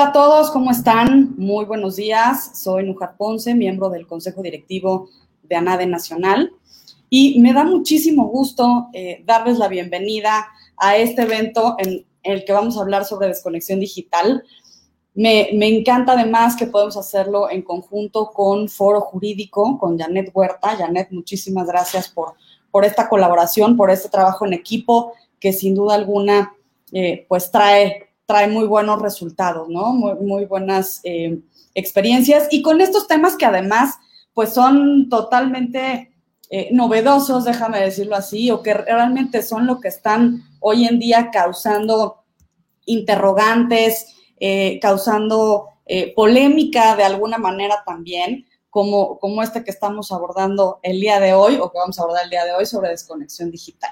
Hola a todos, ¿cómo están? Muy buenos días. Soy Nujar Ponce, miembro del Consejo Directivo de ANADE Nacional. Y me da muchísimo gusto eh, darles la bienvenida a este evento en el que vamos a hablar sobre desconexión digital. Me, encanta además que podemos hacerlo en conjunto con Foro Jurídico, con Janet Huerta. Janet, muchísimas gracias por, por esta colaboración, por este trabajo en equipo que sin duda alguna eh, pues trae trae muy buenos resultados, ¿no? Muy, buenas eh, experiencias. Y con estos temas que además, pues son totalmente eh, novedosos, déjame decirlo así, o que realmente son lo que están hoy en día causando interrogantes, eh, causando polémica de alguna manera también, como, como este que estamos abordando el día de hoy, o que vamos a abordar el día de hoy sobre desconexión digital.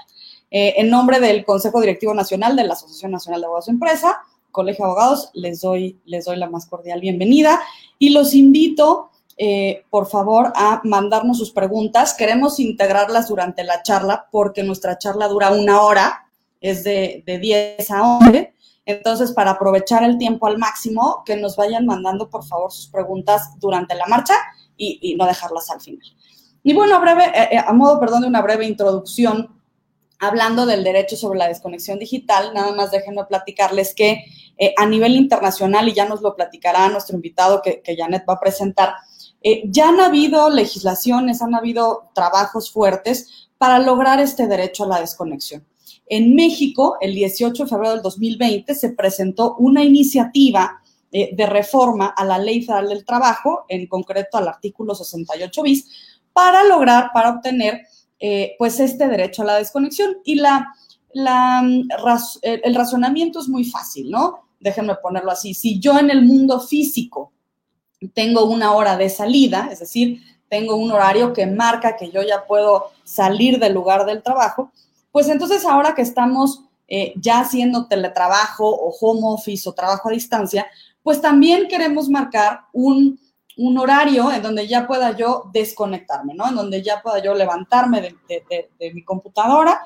Eh, en nombre del Consejo Directivo Nacional de la Asociación Nacional de Abogados de Empresa, Colegio de Abogados, les doy, les doy la más cordial bienvenida y los invito, eh, por favor, a mandarnos sus preguntas. Queremos integrarlas durante la charla porque nuestra charla dura una hora, es de, de 10 a 11. Entonces, para aprovechar el tiempo al máximo, que nos vayan mandando, por favor, sus preguntas durante la marcha y, no dejarlas al final. Y bueno, a, eh, a modo, perdón, de una breve introducción, hablando del derecho sobre la desconexión digital, nada más déjenme platicarles que eh, a nivel internacional, y ya nos lo platicará nuestro invitado que, Janet va a presentar, eh, ya han habido legislaciones, han habido trabajos fuertes para lograr este derecho a la desconexión. En México, el 18 de febrero del 2020, se presentó una iniciativa eh, de reforma a la Ley Federal del Trabajo, en concreto al artículo 68 bis, para lograr, para obtener eh, pues este derecho a la desconexión. Y la, la, el razonamiento es muy fácil, ¿no? Déjenme ponerlo así. Si yo en el mundo físico tengo una hora de salida, es decir, tengo un horario que marca que yo ya puedo salir del lugar del trabajo, pues entonces ahora que estamos eh, ya haciendo teletrabajo o home office o trabajo a distancia, pues también queremos marcar un un horario en donde ya pueda yo desconectarme, ¿no? En donde ya pueda yo levantarme de, mi computadora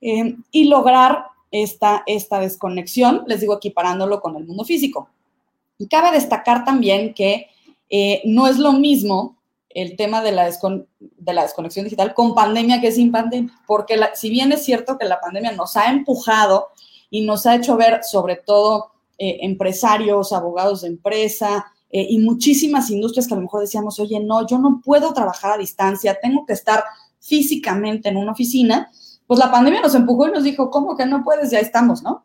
eh, y lograr esta, esta desconexión, les digo equiparándolo con el mundo físico. Cabe destacar también que eh, no es lo mismo el tema de la, de la desconexión digital con pandemia que sin pandemia, porque si bien es cierto que la pandemia nos ha empujado y nos ha hecho ver sobre todo eh, empresarios, abogados de empresa, eh, y muchísimas industrias que a lo mejor decíamos, oye, no, yo no puedo trabajar a distancia, tengo que estar físicamente en una oficina, pues la pandemia nos empujó y nos dijo, ¿cómo que no puedes? Ya estamos, ¿no?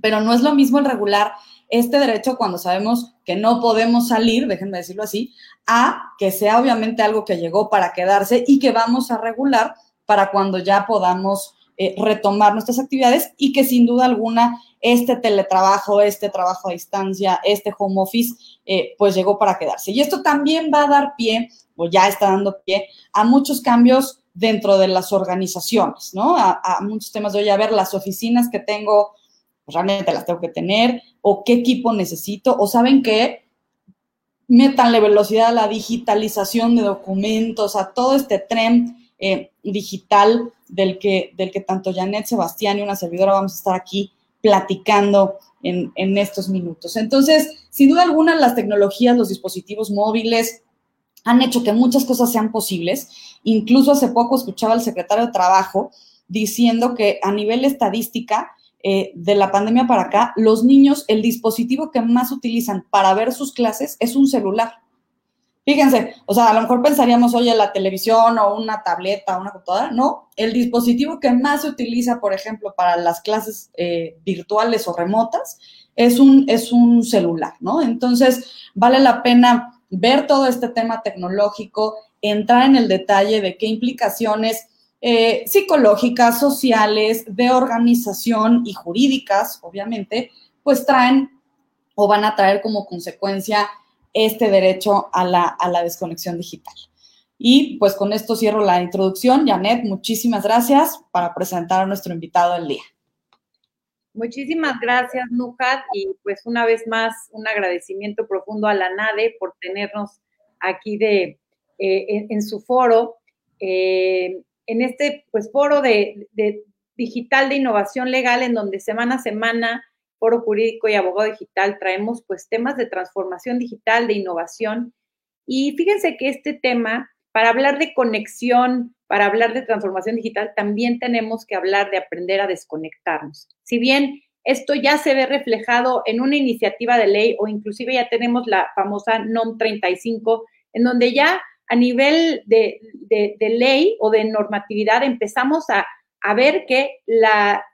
Pero no es lo mismo el regular este derecho cuando sabemos que no podemos salir, déjenme decirlo así, a que sea obviamente algo que llegó para quedarse y que vamos a regular para cuando ya podamos eh, retomar nuestras actividades y que sin duda alguna este teletrabajo, este trabajo a distancia, este home office, eh, pues llegó para quedarse. Y esto también va a dar pie, o ya está dando pie, a muchos cambios dentro de las organizaciones, ¿no? A, muchos temas de, oye, a ver, las oficinas que tengo, pues realmente las tengo que tener, o qué equipo necesito, o saben qué, metanle velocidad a la digitalización de documentos, a todo este tren eh, digital del que, del que tanto Janet Sebastián y una servidora vamos a estar aquí platicando en, estos minutos. Entonces, sin duda alguna, las tecnologías, los dispositivos móviles han hecho que muchas cosas sean posibles. Incluso hace poco escuchaba al secretario de Trabajo diciendo que a nivel estadística, eh, de la pandemia para acá, los niños, el dispositivo que más utilizan para ver sus clases es un celular. Fíjense, o sea, a lo mejor pensaríamos, oye, la televisión o una tableta o una computadora. No, el dispositivo que más se utiliza, por ejemplo, para las clases eh, virtuales o remotas es un, es un celular, ¿no? Entonces, vale la pena ver todo este tema tecnológico, entrar en el detalle de qué implicaciones eh, psicológicas, sociales, de organización y jurídicas, obviamente, pues traen o van a traer como consecuencia este derecho a la, desconexión digital. Y pues con esto cierro la introducción. Janet, muchísimas gracias para presentar a nuestro invitado del día. Muchísimas gracias, Nujat, y pues una vez más un agradecimiento profundo a la NADE por tenernos aquí de, eh, en, su foro, eh, en este pues foro de, de, digital de innovación legal, en donde semana a semana Foro Jurídico y Abogado Digital traemos pues temas de transformación digital, de innovación. Y fíjense que este tema, para hablar de conexión, para hablar de transformación digital, también tenemos que hablar de aprender a desconectarnos. Si bien esto ya se ve reflejado en una iniciativa de ley o inclusive ya tenemos la famosa NOM 35, en donde ya a nivel de, de ley o de normatividad empezamos a a ver que la,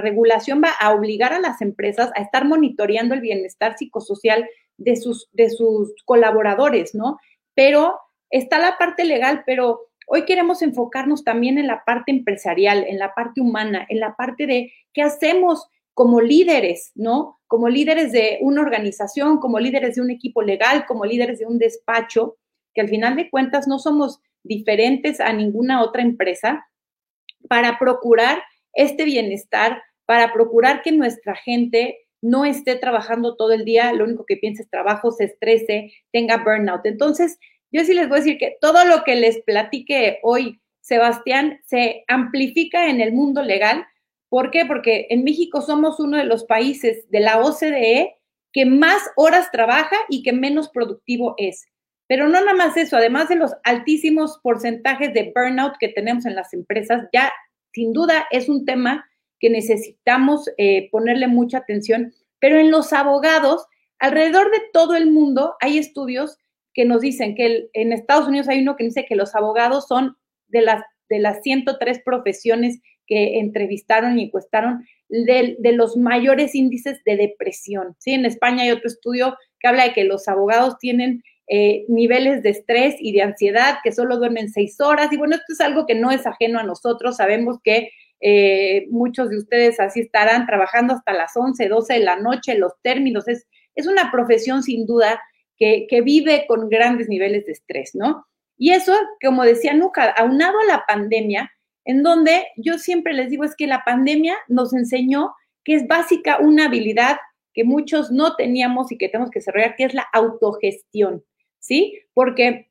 regulación va a obligar a las empresas a estar monitoreando el bienestar psicosocial de sus, de sus colaboradores, ¿no? Pero está la parte legal, pero hoy queremos enfocarnos también en la parte empresarial, en la parte humana, en la parte de qué hacemos como líderes, ¿no? Como líderes de una organización, como líderes de un equipo legal, como líderes de un despacho, que al final de cuentas no somos diferentes a ninguna otra empresa, para procurar este bienestar, para procurar que nuestra gente no esté trabajando todo el día, lo único que piense es trabajo, se estrese, tenga burnout. Entonces, yo sí les voy a decir que todo lo que les platique hoy, Sebastián, se amplifica en el mundo legal. ¿Por qué? Porque en México somos uno de los países de la OCDE que más horas trabaja y que menos productivo es. Pero no nada más eso, además de los altísimos porcentajes de burnout que tenemos en las empresas, ya sin duda es un tema que necesitamos eh, ponerle mucha atención, pero en los abogados, alrededor de todo el mundo hay estudios que nos dicen que en Estados Unidos hay uno que dice que los abogados son de las, de las 103 profesiones que entrevistaron y encuestaron de, de, los mayores índices de depresión. ¿sí? En España hay otro estudio que habla de que los abogados tienen eh, niveles de estrés y de ansiedad, que solo duermen seis horas. Y bueno, esto es algo que no es ajeno a nosotros. Sabemos que eh, muchos de ustedes así estarán trabajando hasta las 11, 12 de la noche, los términos. Es, es una profesión sin duda que, que vive con grandes niveles de estrés, ¿no? Y eso, como decía Nuca, aunado a la pandemia, en donde yo siempre les digo es que la pandemia nos enseñó que es básica una habilidad que muchos no teníamos y que tenemos que desarrollar, que es la autogestión. ¿Sí? Porque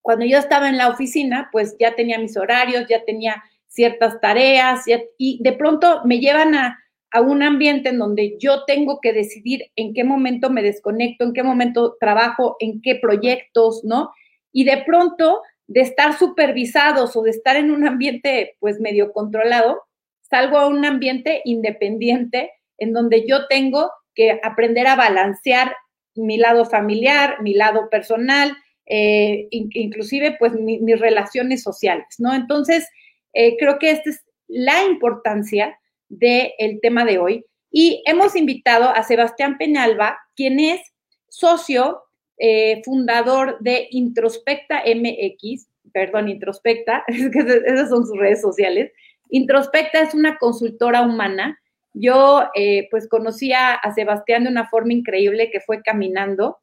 cuando yo estaba en la oficina, pues ya tenía mis horarios, ya tenía ciertas tareas y de pronto me llevan a, un ambiente en donde yo tengo que decidir en qué momento me desconecto, en qué momento trabajo, en qué proyectos, ¿no? Y de pronto, de estar supervisados o de estar en un ambiente pues medio controlado, salgo a un ambiente independiente en donde yo tengo que aprender a balancear mi lado familiar, mi lado personal, eh, inclusive pues mis relaciones sociales, ¿no? Entonces, eh, creo que esta es la importancia del tema de hoy. Y hemos invitado a Sebastián Peñalba, quien es socio eh, fundador de Introspecta MX, perdón, Introspecta, es que esas son sus redes sociales. Introspecta es una consultora humana yo eh, pues conocí a, Sebastián de una forma increíble que fue caminando,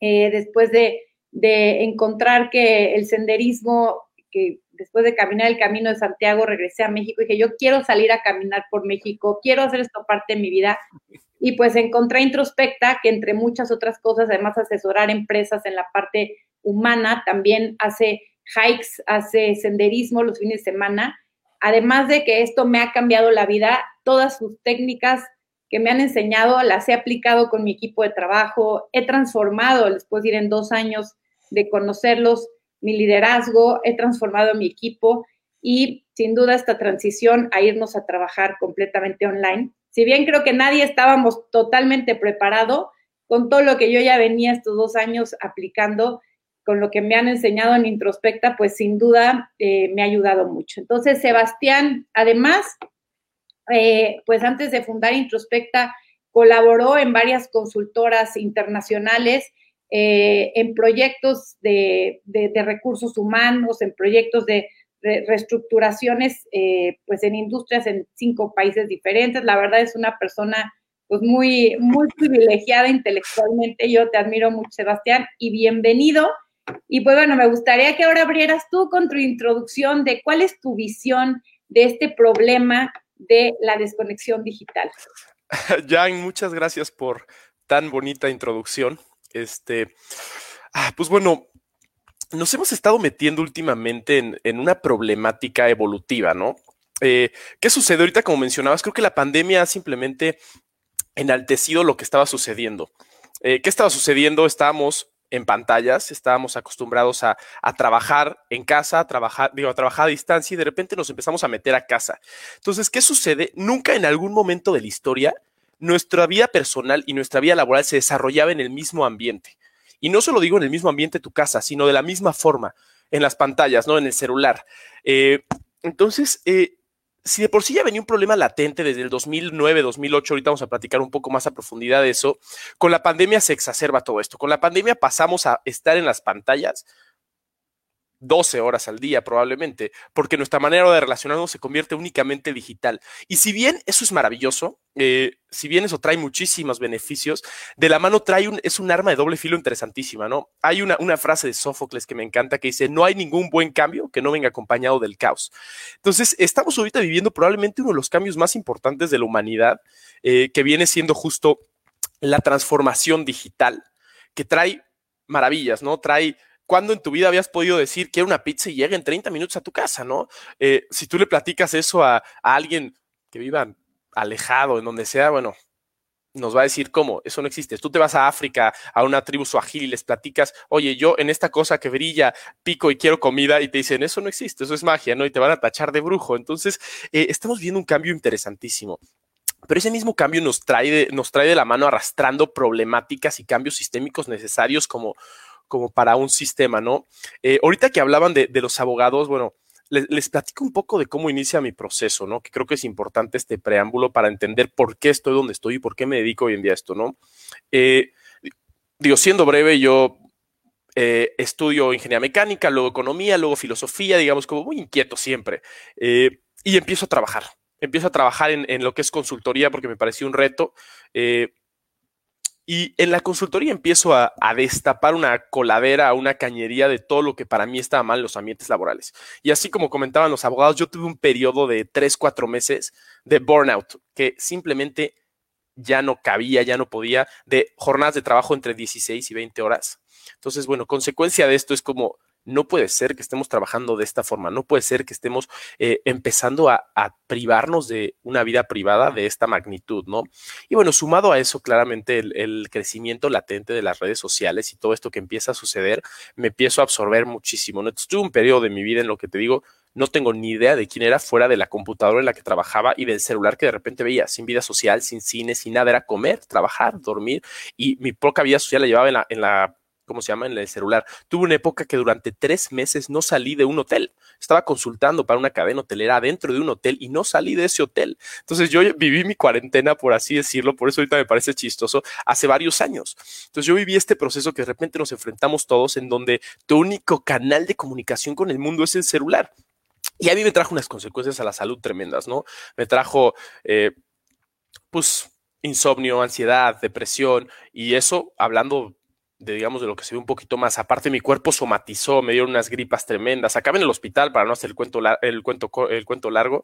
eh, después de, encontrar que el senderismo, que después de caminar el camino de Santiago regresé a México y dije, yo quiero salir a caminar por México, quiero hacer esto parte de mi vida. Y pues encontré Introspecta, que entre muchas otras cosas, además asesorar empresas en la parte humana, también hace hikes, hace senderismo los fines de semana además de que esto me ha cambiado la vida, todas sus técnicas que me han enseñado las he aplicado con mi equipo de trabajo, he transformado, les puedo decir, en dos años de conocerlos, mi liderazgo, he transformado mi equipo y sin duda esta transición a irnos a trabajar completamente online. Si bien creo que nadie estábamos totalmente preparado con todo lo que yo ya venía estos dos años aplicando, con lo que me han enseñado en Introspecta, pues sin duda eh, me ha ayudado mucho. Entonces, Sebastián, además, eh, pues antes de fundar Introspecta, colaboró en varias consultoras internacionales, eh, en proyectos de, recursos humanos, en proyectos de reestructuraciones, pues en industrias en cinco países diferentes. La verdad es una persona pues muy, muy privilegiada intelectualmente. Yo te admiro mucho, Sebastián, y bienvenido. Y pues bueno, me gustaría que ahora abrieras tú con tu introducción de cuál es tu visión de este problema de la desconexión digital. Jan, muchas gracias por tan bonita introducción. Este, ah, pues bueno, nos hemos estado metiendo últimamente en, una problemática evolutiva, ¿no? Eh, ¿Qué sucede ahorita? Como mencionabas, creo que la pandemia ha simplemente enaltecido lo que estaba sucediendo. Eh, ¿Qué estaba sucediendo? Estábamos en pantallas, estábamos acostumbrados a, trabajar en casa, a trabajar, digo, a trabajar a distancia y de repente nos empezamos a meter a casa. Entonces, ¿qué sucede? Nunca en algún momento de la historia nuestra vida personal y nuestra vida laboral se desarrollaba en el mismo ambiente. Y no solo digo en el mismo ambiente de tu casa, sino de la misma forma, en las pantallas, ¿no? En el celular. Eh, entonces, eh, si de por sí ya venía un problema latente desde el 2009, 2008, ahorita vamos a platicar un poco más a profundidad de eso, con la pandemia se exacerba todo esto. Con la pandemia pasamos a estar en las pantallas 12 horas al día probablemente, porque nuestra manera de relacionarnos se convierte únicamente digital. Y si bien eso es maravilloso, eh, si bien eso trae muchísimos beneficios, de la mano trae un, es un arma de doble filo interesantísima, ¿no? Hay una, una frase de Sófocles que me encanta que dice, no hay ningún buen cambio que no venga acompañado del caos. Entonces, estamos ahorita viviendo probablemente uno de los cambios más importantes de la humanidad, eh, que viene siendo justo la transformación digital, que trae maravillas, ¿no? Trae ¿Cuándo en tu vida habías podido decir que una pizza y llega en 30 minutos a tu casa, no? Eh, si tú le platicas eso a, alguien que viva alejado, en donde sea, bueno, nos va a decir cómo, eso no existe. Tú te vas a África, a una tribu suajil y les platicas, oye, yo en esta cosa que brilla, pico y quiero comida, y te dicen, eso no existe, eso es magia, ¿no? Y te van a tachar de brujo. Entonces, eh, estamos viendo un cambio interesantísimo. Pero ese mismo cambio nos trae, nos trae de la mano arrastrando problemáticas y cambios sistémicos necesarios como, como para un sistema, ¿no? Eh, ahorita que hablaban de, los abogados, bueno, les, platico un poco de cómo inicia mi proceso, ¿no? Que creo que es importante este preámbulo para entender por qué estoy donde estoy y por qué me dedico hoy en día a esto, ¿no? Eh, digo, siendo breve, yo eh, estudio ingeniería mecánica, luego economía, luego filosofía, digamos, como muy inquieto siempre. y empiezo a trabajar. Empiezo a trabajar en, lo que es consultoría porque me pareció un reto. Y en la consultoría empiezo a, destapar una coladera, una cañería de todo lo que para mí estaba mal en los ambientes laborales. Y así como comentaban los abogados, yo tuve un periodo de tres, cuatro meses de burnout, que simplemente ya no cabía, ya no podía, de jornadas de trabajo entre 16 y 20 horas. Entonces, bueno, consecuencia de esto es como no puede ser que estemos trabajando de esta forma, no puede ser que estemos eh, empezando a, privarnos de una vida privada de esta magnitud, ¿no? Y bueno, sumado a eso, claramente el, crecimiento latente de las redes sociales y todo esto que empieza a suceder, me empiezo a absorber muchísimo, ¿no? Entonces, tuve un periodo de mi vida en lo que te digo, no tengo ni idea de quién era fuera de la computadora en la que trabajaba y del celular que de repente veía, sin vida social, sin cine, sin nada, era comer, trabajar, dormir y mi poca vida social la llevaba en la, en la ¿cómo se llama? En el celular. Tuve una época que durante tres meses no salí de un hotel. Estaba consultando para una cadena hotelera dentro de un hotel y no salí de ese hotel. Entonces yo viví mi cuarentena, por así decirlo, por eso ahorita me parece chistoso, hace varios años. Entonces yo viví este proceso que de repente nos enfrentamos todos en donde tu único canal de comunicación con el mundo es el celular. Y a mí me trajo unas consecuencias a la salud tremendas, ¿no? Me trajo, eh, pues, insomnio, ansiedad, depresión y eso hablando de, digamos, de lo que se ve un poquito más. Aparte, mi cuerpo somatizó, me dieron unas gripas tremendas. Acabé en el hospital para no hacer el cuento, el cuento, el cuento largo.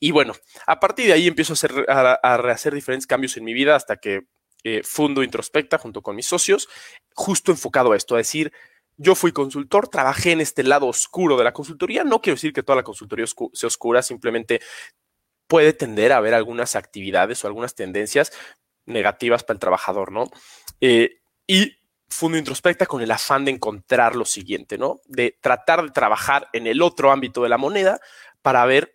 Y bueno, a partir de ahí empiezo a, hacer, a, rehacer diferentes cambios en mi vida hasta que eh, fundo Introspecta junto con mis socios, justo enfocado a esto, a decir, yo fui consultor, trabajé en este lado oscuro de la consultoría. No quiero decir que toda la consultoría sea oscura, simplemente puede tender a haber algunas actividades o algunas tendencias negativas para el trabajador, ¿no? Eh, y Fundo Introspecta con el afán de encontrar lo siguiente, ¿no? De tratar de trabajar en el otro ámbito de la moneda para ver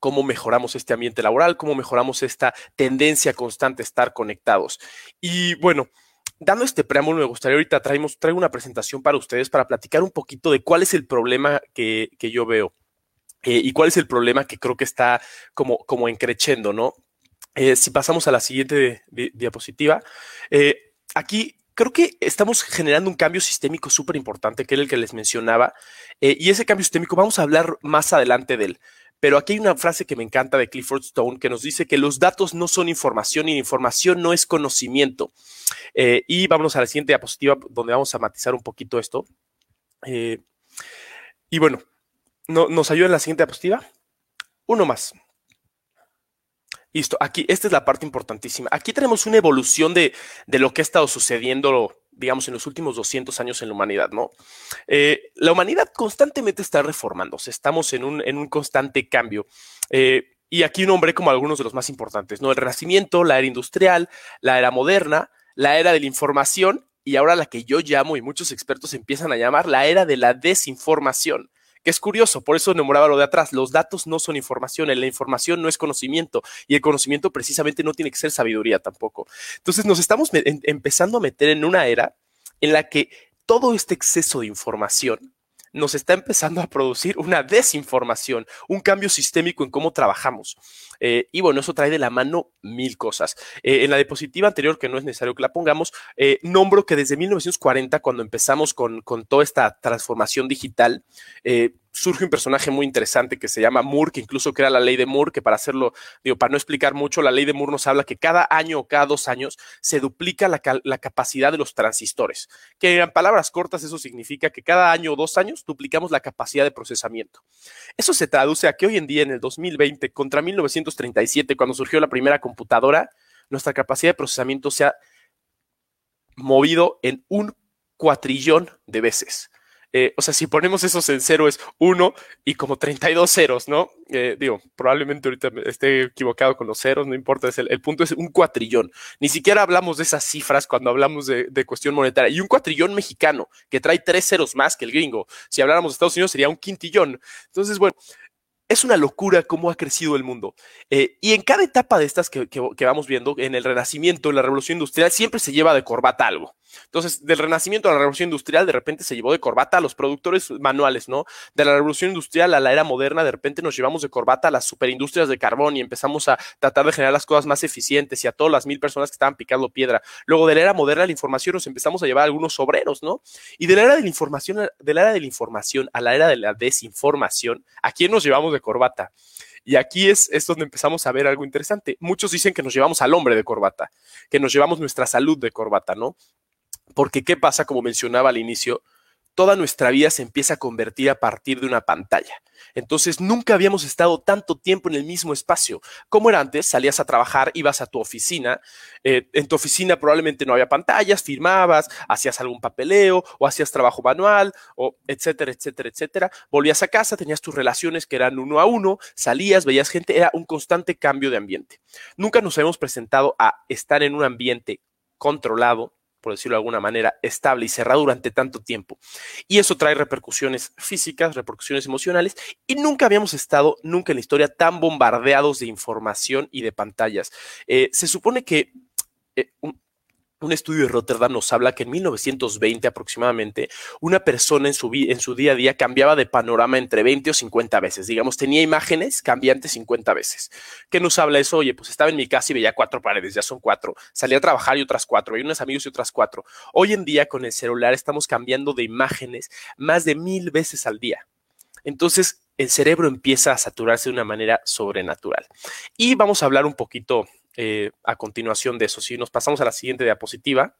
cómo mejoramos este ambiente laboral, cómo mejoramos esta tendencia constante a estar conectados. Y bueno, dando este preámbulo, me gustaría ahorita traemos, traigo una presentación para ustedes para platicar un poquito de cuál es el problema que, yo veo eh, y cuál es el problema que creo que está como, como encrechendo, ¿no? Eh, si pasamos a la siguiente diapositiva, eh, aquí creo que estamos generando un cambio sistémico súper importante, que era el que les mencionaba, eh, y ese cambio sistémico vamos a hablar más adelante de él. Pero aquí hay una frase que me encanta de Clifford Stone que nos dice que los datos no son información y la información no es conocimiento. Eh, y vámonos a la siguiente diapositiva donde vamos a matizar un poquito esto. Eh, y bueno, no, ¿nos ayuda en la siguiente diapositiva? Uno más. Listo, aquí, esta es la parte importantísima. Aquí tenemos una evolución de, lo que ha estado sucediendo, digamos, en los últimos 200 años en la humanidad, ¿no? Eh, la humanidad constantemente está reformándose, estamos en un, en un constante cambio. Eh, Y aquí nombré como algunos de los más importantes, ¿no? El Renacimiento, la era industrial, la era moderna, la era de la información y ahora la que yo llamo y muchos expertos empiezan a llamar la era de la desinformación que es curioso, por eso enamoraba lo de atrás, los datos no son información, la información no es conocimiento y el conocimiento precisamente no tiene que ser sabiduría tampoco. Entonces nos estamos empezando a meter en una era en la que todo este exceso de información nos está empezando a producir una desinformación, un cambio sistémico en cómo trabajamos. Eh, y bueno, eso trae de la mano mil cosas. Eh, en la diapositiva anterior, que no es necesario que la pongamos, eh, nombro que desde 1940, cuando empezamos con, con toda esta transformación digital, surge un personaje muy interesante que se llama Moore, que incluso crea la ley de Moore, que para hacerlo, digo, para no explicar mucho, la ley de Moore nos habla que cada año o cada dos años se duplica la, la capacidad de los transistores, que en palabras cortas eso significa que cada año o dos años duplicamos la capacidad de procesamiento. Eso se traduce a que hoy en día, en el 2020, contra 1937, cuando surgió la primera computadora, nuestra capacidad de procesamiento se ha movido en un cuatrillón de veces. Eh, o sea, si ponemos esos en cero es uno y como 32 ceros, ¿no? Eh, digo, probablemente ahorita esté equivocado con los ceros, no importa, el, el, punto es un cuatrillón. Ni siquiera hablamos de esas cifras cuando hablamos de, de, cuestión monetaria. Y un cuatrillón mexicano que trae tres ceros más que el gringo. Si habláramos de Estados Unidos sería un quintillón. Entonces, bueno, es una locura cómo ha crecido el mundo. Eh, y en cada etapa de estas que, vamos viendo, en el Renacimiento, en la Revolución Industrial, siempre se lleva de corbata algo. Entonces, del Renacimiento a la Revolución Industrial, de repente se llevó de corbata a los productores manuales, ¿no? De la Revolución Industrial a la era moderna, de repente nos llevamos de corbata a las superindustrias de carbón y empezamos a tratar de generar las cosas más eficientes y a todas las mil personas que estaban picando piedra. Luego, de la era moderna a la información, nos empezamos a llevar a algunos obreros, ¿no? Y de la era de la información, de la era de la información a la era de la desinformación, ¿a quién nos llevamos de corbata? Y aquí es, es, donde empezamos a ver algo interesante. Muchos dicen que nos llevamos al hombre de corbata, que nos llevamos nuestra salud de corbata, ¿no? Porque ¿qué pasa? Como mencionaba al inicio, toda nuestra vida se empieza a convertir a partir de una pantalla. Entonces, nunca habíamos estado tanto tiempo en el mismo espacio. Como era antes, salías a trabajar, ibas a tu oficina. Eh, en tu oficina probablemente no había pantallas, firmabas, hacías algún papeleo o hacías trabajo manual, o etcétera, etcétera, etcétera. Volvías a casa, tenías tus relaciones que eran uno a uno, salías, veías gente, era un constante cambio de ambiente. Nunca nos habíamos presentado a estar en un ambiente controlado, por decirlo de alguna manera, estable y cerrado durante tanto tiempo. Y eso trae repercusiones físicas, repercusiones emocionales, y nunca habíamos estado, nunca en la historia, tan bombardeados de información y de pantallas. Eh, se supone que eh, estudio de Rotterdam nos habla que en 1920 aproximadamente una persona en su, día a día cambiaba de panorama entre 20 o 50 veces. Digamos, tenía imágenes cambiantes 50 veces. ¿Qué nos habla eso? Oye, pues estaba en mi casa y veía cuatro paredes, ya son cuatro. Salía a trabajar y otras cuatro. Hay unos amigos y otras cuatro. Hoy en día con el celular estamos cambiando de imágenes más de mil veces al día. Entonces, el cerebro empieza a saturarse de una manera sobrenatural. Y vamos a hablar un poquito eh, a continuación de eso. Si nos pasamos a la siguiente diapositiva.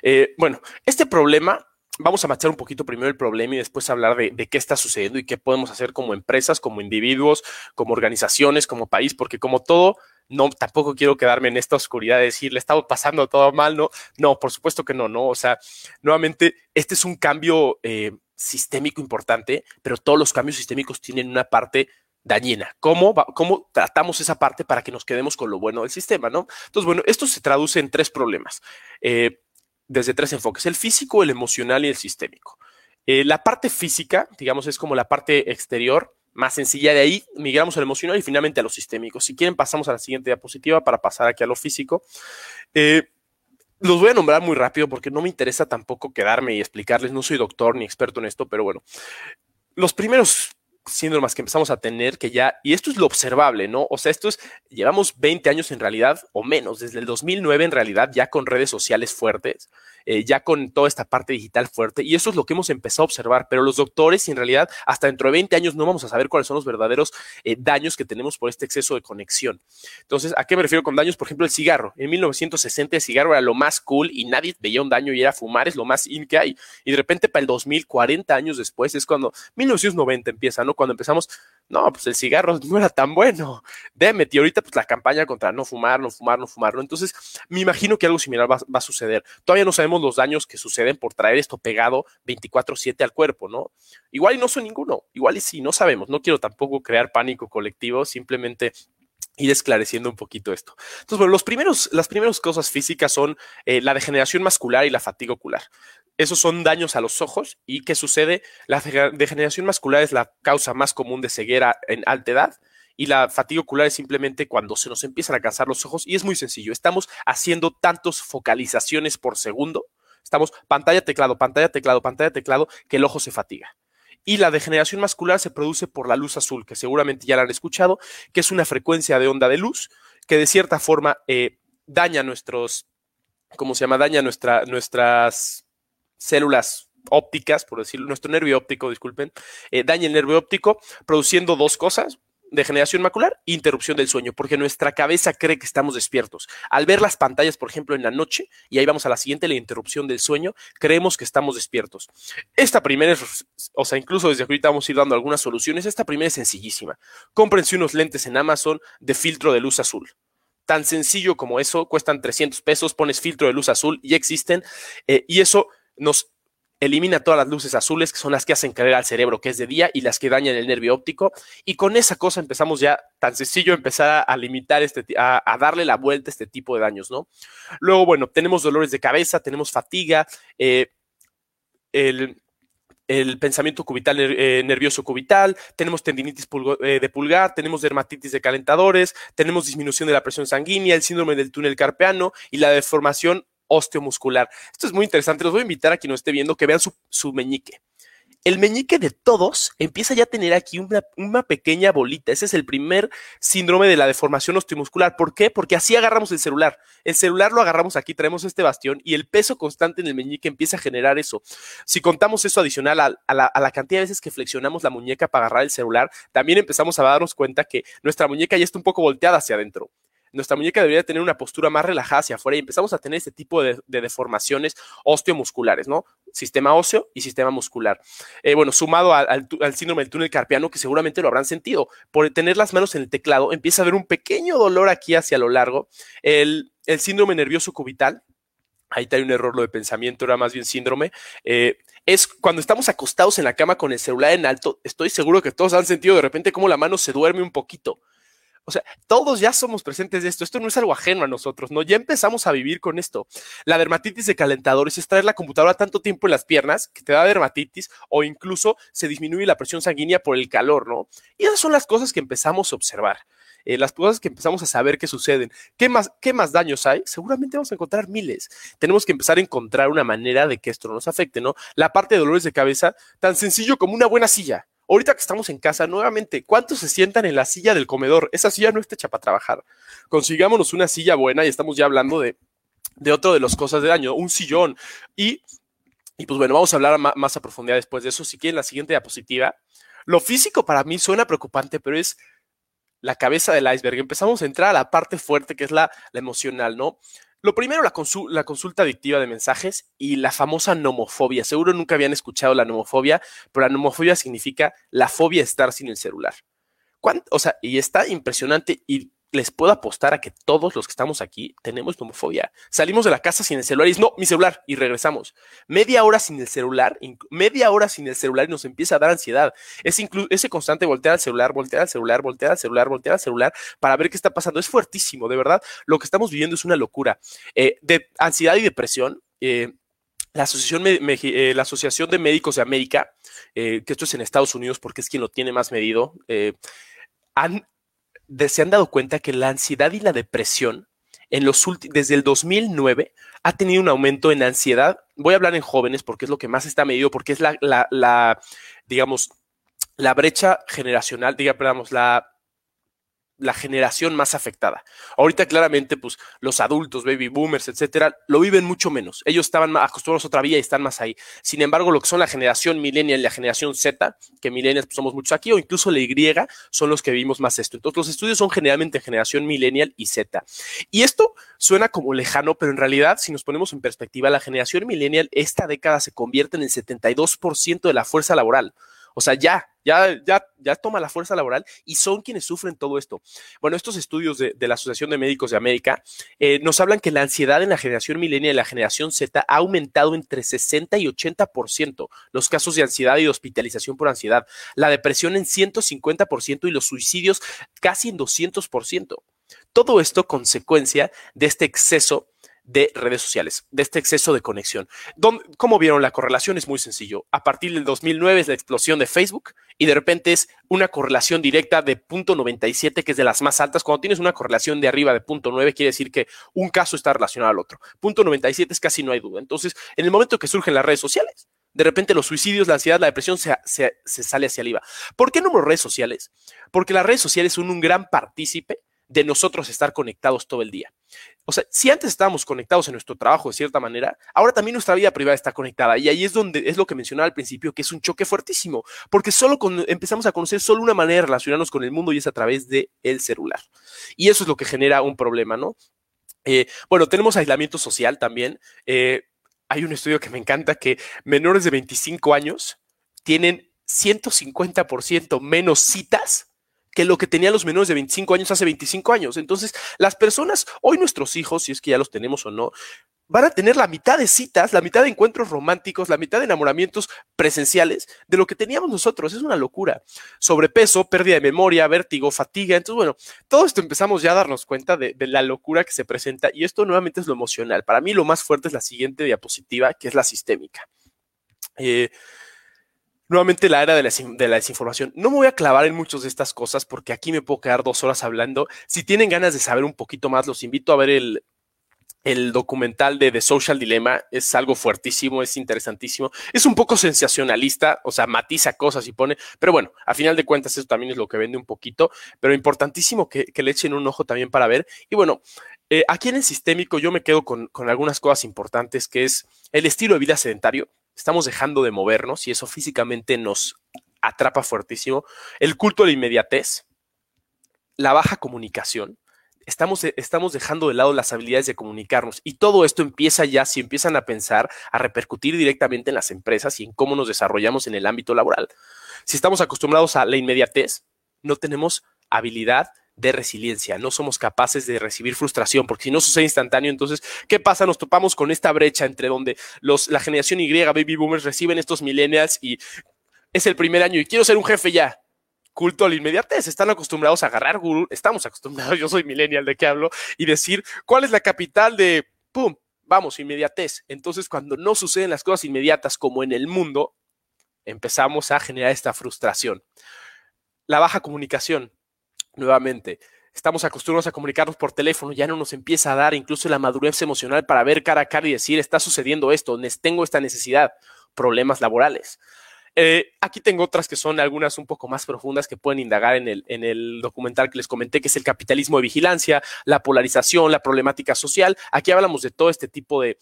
Eh, bueno, este problema, vamos a machar un poquito primero el problema y después hablar de, qué está sucediendo y qué podemos hacer como empresas, como individuos, como organizaciones, como país, porque como todo, no, tampoco quiero quedarme en esta oscuridad de decir, le estamos pasando todo mal, no, no, por supuesto que no, no, o sea, nuevamente, este es un cambio eh, sistémico importante, pero todos los cambios sistémicos tienen una parte dañina. ¿Cómo, ¿Cómo tratamos esa parte para que nos quedemos con lo bueno del sistema, no? Entonces, bueno, esto se traduce en tres problemas, eh, desde tres enfoques, el físico, el emocional y el sistémico. Eh, la parte física, digamos, es como la parte exterior, más sencilla de ahí, migramos al emocional y finalmente a lo sistémico. Si quieren, pasamos a la siguiente diapositiva para pasar aquí a lo físico. Eh, los voy a nombrar muy rápido porque no me interesa tampoco quedarme y explicarles, no soy doctor ni experto en esto, pero bueno, los primeros síndromes que empezamos a tener que ya, y esto es lo observable, ¿no? O sea, esto es, llevamos 20 años en realidad, o menos, desde el 2009 en realidad, ya con redes sociales fuertes, eh, ya con toda esta parte digital fuerte, y eso es lo que hemos empezado a observar, pero los doctores, en realidad, hasta dentro de 20 años no vamos a saber cuáles son los verdaderos eh, daños que tenemos por este exceso de conexión. Entonces, ¿a qué me refiero con daños? Por ejemplo, el cigarro. En 1960 el cigarro era lo más cool y nadie veía un daño y era fumar, es lo más in que hay. Y de repente para el 2000, 40 años después, es cuando 1990 empieza, ¿no? Cuando empezamos no, pues el cigarro no era tan bueno. Demet, y ahorita pues la campaña contra no fumar, no fumar, no fumar, ¿no? Entonces, me imagino que algo similar va, a suceder. Todavía no sabemos los daños que suceden por traer esto pegado 24/7 al cuerpo, ¿no? Igual y no son ninguno, igual y sí, no sabemos. No quiero tampoco crear pánico colectivo, simplemente ir esclareciendo un poquito esto. Entonces, bueno, los primeros, las primeras cosas físicas son eh, la degeneración muscular y la fatiga ocular esos son daños a los ojos. ¿Y qué sucede? La degeneración muscular es la causa más común de ceguera en alta edad y la fatiga ocular es simplemente cuando se nos empiezan a cansar los ojos y es muy sencillo. Estamos haciendo tantas focalizaciones por segundo. Estamos pantalla, teclado, pantalla, teclado, pantalla, teclado, que el ojo se fatiga. Y la degeneración muscular se produce por la luz azul, que seguramente ya la han escuchado, que es una frecuencia de onda de luz que de cierta forma eh, daña nuestros, ¿cómo se llama? Daña nuestra, nuestras células ópticas, por decirlo, nuestro nervio óptico, disculpen, eh, daña el nervio óptico produciendo dos cosas, degeneración macular interrupción del sueño, porque nuestra cabeza cree que estamos despiertos. Al ver las pantallas, por ejemplo, en la noche, y ahí vamos a la siguiente, la interrupción del sueño, creemos que estamos despiertos. Esta primera es, o sea, incluso desde ahorita vamos a ir dando algunas soluciones, esta primera es sencillísima. Cómprense unos lentes en Amazon de filtro de luz azul tan sencillo como eso, cuestan 300 pesos, pones filtro de luz azul y existen, eh, y eso nos elimina todas las luces azules, que son las que hacen creer al cerebro que es de día y las que dañan el nervio óptico. Y con esa cosa empezamos ya, tan sencillo, empezar a, limitar, este, a, darle la vuelta a este tipo de daños, ¿no? Luego, bueno, tenemos dolores de cabeza, tenemos fatiga, eh, el, pensamiento cubital eh, nervioso cubital, tenemos tendinitis eh, de pulgar, tenemos dermatitis de calentadores, tenemos disminución de la presión sanguínea, el síndrome del túnel carpeano y la deformación osteomuscular. Esto es muy interesante. Los voy a invitar a quien nos esté viendo que vean su, meñique. El meñique de todos empieza ya a tener aquí una, pequeña bolita. Ese es el primer síndrome de la deformación osteomuscular. ¿Por qué? Porque así agarramos el celular. El celular lo agarramos aquí, traemos este bastión y el peso constante en el meñique empieza a generar eso. Si contamos eso adicional a, la, a la cantidad de veces que flexionamos la muñeca para agarrar el celular, también empezamos a darnos cuenta que nuestra muñeca ya está un poco volteada hacia adentro nuestra muñeca debería tener una postura más relajada hacia afuera y empezamos a tener este tipo de, deformaciones osteomusculares, ¿no? Sistema óseo y sistema muscular. Eh, bueno, sumado al, síndrome del túnel carpiano, que seguramente lo habrán sentido, por tener las manos en el teclado, empieza a haber un pequeño dolor aquí hacia lo largo. El, síndrome nervioso cubital, ahí está un error lo de pensamiento, era más bien síndrome, eh, es cuando estamos acostados en la cama con el celular en alto, estoy seguro que todos han sentido de repente cómo la mano se duerme un poquito. O sea, todos ya somos presentes de esto. Esto no es algo ajeno a nosotros, ¿no? Ya empezamos a vivir con esto. La dermatitis de calentadores es traer la computadora tanto tiempo en las piernas que te da dermatitis o incluso se disminuye la presión sanguínea por el calor, ¿no? Y esas son las cosas que empezamos a observar. Eh, las cosas que empezamos a saber que suceden. ¿Qué más, ¿Qué más daños hay? Seguramente vamos a encontrar miles. Tenemos que empezar a encontrar una manera de que esto no nos afecte, ¿no? La parte de dolores de cabeza, tan sencillo como una buena silla. Ahorita que estamos en casa, nuevamente, ¿cuántos se sientan en la silla del comedor? Esa silla no está hecha para trabajar. Consigámonos una silla buena y estamos ya hablando de, de otro de las cosas de daño, un sillón. Y, y pues bueno, vamos a hablar más a profundidad después de eso. Si quieren, la siguiente diapositiva. Lo físico para mí suena preocupante, pero es la cabeza del iceberg. Empezamos a entrar a la parte fuerte que es la, la emocional, ¿no? Lo primero, la, la, consulta adictiva de mensajes y la famosa nomofobia. Seguro nunca habían escuchado la nomofobia, pero la nomofobia significa la fobia de estar sin el celular. O sea, y está impresionante y les puedo apostar a que todos los que estamos aquí tenemos nomofobia. Salimos de la casa sin el celular y es no, mi celular y regresamos. Media hora sin el celular, media hora sin el celular y nos empieza a dar ansiedad. Es ese constante voltear al celular, voltear al celular, voltear al celular, voltear al celular para ver qué está pasando. Es fuertísimo, de verdad. Lo que estamos viviendo es una locura. Eh, de ansiedad y depresión. Eh, la Asociación, eh, la Asociación de Médicos de América, que esto es en Estados Unidos porque es quien lo tiene más medido, han se han dado cuenta que la ansiedad y la depresión en los desde el 2009 ha tenido un aumento en ansiedad. Voy a hablar en jóvenes porque es lo que más está medido, porque es la, la, la digamos, la brecha generacional, digamos, la la generación más afectada. Ahorita claramente, pues los adultos, baby boomers, etcétera, lo viven mucho menos. Ellos estaban acostumbrados a otra vida y están más ahí. Sin embargo, lo que son la generación millennial y la generación Z, que millennials pues, somos muchos aquí, o incluso la Y, son los que vivimos más esto. Entonces, los estudios son generalmente generación millennial y Z. Y esto suena como lejano, pero en realidad, si nos ponemos en perspectiva, la generación millennial esta década se convierte en el 72% de la fuerza laboral. O sea, ya, ya, ya, ya toma la fuerza laboral y son quienes sufren todo esto. Bueno, estos estudios de, la Asociación de Médicos de América eh, nos hablan que la ansiedad en la generación milenial y la generación Z ha aumentado entre 60 y 80% los casos de ansiedad y hospitalización por ansiedad, la depresión en 150% y los suicidios casi en 200%. Todo esto consecuencia de este exceso de redes sociales, de este exceso de conexión. ¿Cómo vieron la correlación? Es muy sencillo. A partir del 2009 es la explosión de Facebook y de repente es una correlación directa de 0.97, que es de las más altas. Cuando tienes una correlación de arriba de 0.9, quiere decir que un caso está relacionado al otro. 0.97 es casi no hay duda. Entonces, en el momento que surgen las redes sociales, de repente los suicidios, la ansiedad, la depresión se, se sale hacia arriba. ¿Por qué no redes sociales? Porque las redes sociales son un gran partícipe de nosotros estar conectados todo el día. O sea, si antes estábamos conectados en nuestro trabajo de cierta manera, ahora también nuestra vida privada está conectada. Y ahí es donde es lo que mencionaba al principio, que es un choque fuertísimo, porque solo empezamos a conocer solo una manera de relacionarnos con el mundo y es a través del el celular. Y eso es lo que genera un problema, ¿no? Eh, bueno, tenemos aislamiento social también. Eh, hay un estudio que me encanta que menores de 25 años tienen 150% menos citas que lo que tenían los menores de 25 años hace 25 años. Entonces, las personas, hoy nuestros hijos, si es que ya los tenemos o no, van a tener la mitad de citas, la mitad de encuentros románticos, la mitad de enamoramientos presenciales de lo que teníamos nosotros. Es una locura. Sobrepeso, pérdida de memoria, vértigo, fatiga. Entonces, bueno, todo esto empezamos ya a darnos cuenta de, la locura que se presenta y esto nuevamente es lo emocional. Para mí lo más fuerte es la siguiente diapositiva, que es la sistémica. Eh, nuevamente la era de la, desinformación. No me voy a clavar en muchas de estas cosas porque aquí me puedo quedar dos horas hablando. Si tienen ganas de saber un poquito más, los invito a ver el, documental de The Social Dilemma. Es algo fuertísimo, es interesantísimo. Es un poco sensacionalista, o sea, matiza cosas y pone, pero bueno, a final de cuentas eso también es lo que vende un poquito, pero importantísimo que, le echen un ojo también para ver. Y bueno, eh, aquí en el sistémico yo me quedo con, con algunas cosas importantes, que es el estilo de vida sedentario estamos dejando de movernos y eso físicamente nos atrapa fuertísimo. El culto a la inmediatez, la baja comunicación. Estamos, estamos dejando de lado las habilidades de comunicarnos y todo esto empieza ya, si empiezan a pensar, a repercutir directamente en las empresas y en cómo nos desarrollamos en el ámbito laboral. Si estamos acostumbrados a la inmediatez, no tenemos habilidad de resiliencia. No somos capaces de recibir frustración, porque si no sucede instantáneo, entonces, ¿qué pasa? Nos topamos con esta brecha entre donde los, la generación Y, baby boomers, reciben estos millennials y es el primer año y quiero ser un jefe ya. Culto a la inmediatez. Están acostumbrados a agarrar gurú. Estamos acostumbrados, yo soy millennial de qué hablo, y decir, ¿cuál es la capital de, pum, vamos, inmediatez? Entonces, cuando no suceden las cosas inmediatas como en el mundo, empezamos a generar esta frustración. La baja comunicación nuevamente, estamos acostumbrados a comunicarnos por teléfono, ya no nos empieza a dar incluso la madurez emocional para ver cara a cara y decir, está sucediendo esto, tengo esta necesidad, problemas laborales. Eh, aquí tengo otras que son algunas un poco más profundas que pueden indagar en el, en el documental que les comenté, que es el capitalismo de vigilancia, la polarización, la problemática social. Aquí hablamos de todo este tipo de,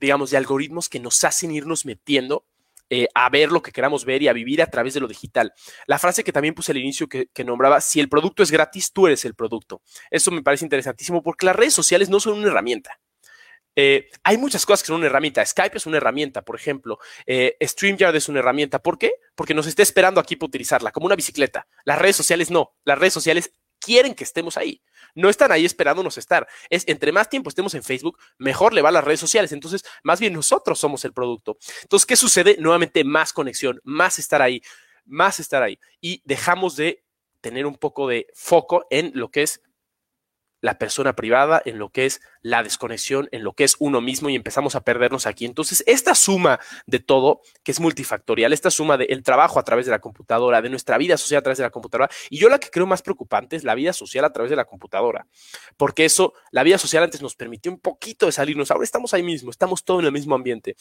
digamos, de algoritmos que nos hacen irnos metiendo eh, a ver lo que queramos ver y a vivir a través de lo digital. La frase que también puse al inicio que, nombraba, si el producto es gratis, tú eres el producto. Eso me parece interesantísimo porque las redes sociales no son una herramienta. Eh, hay muchas cosas que son una herramienta. Skype es una herramienta, por ejemplo. Eh, StreamYard es una herramienta. ¿Por qué? Porque nos está esperando aquí para utilizarla, como una bicicleta. Las redes sociales no. Las redes sociales quieren que estemos ahí. No están ahí esperándonos estar. Es entre más tiempo estemos en Facebook, mejor le va a las redes sociales. Entonces, más bien nosotros somos el producto. Entonces, ¿qué sucede? Nuevamente, más conexión, más estar ahí, más estar ahí. Y dejamos de tener un poco de foco en lo que es la persona privada, en lo que es la desconexión, en lo que es uno mismo y empezamos a perdernos aquí. Entonces, esta suma de todo, que es multifactorial, esta suma del trabajo a través de la computadora, de nuestra vida social a través de la computadora, y yo la que creo más preocupante es la vida social a través de la computadora, porque eso, la vida social antes nos permitió un poquito de salirnos, ahora estamos ahí mismo, estamos todos en el mismo ambiente.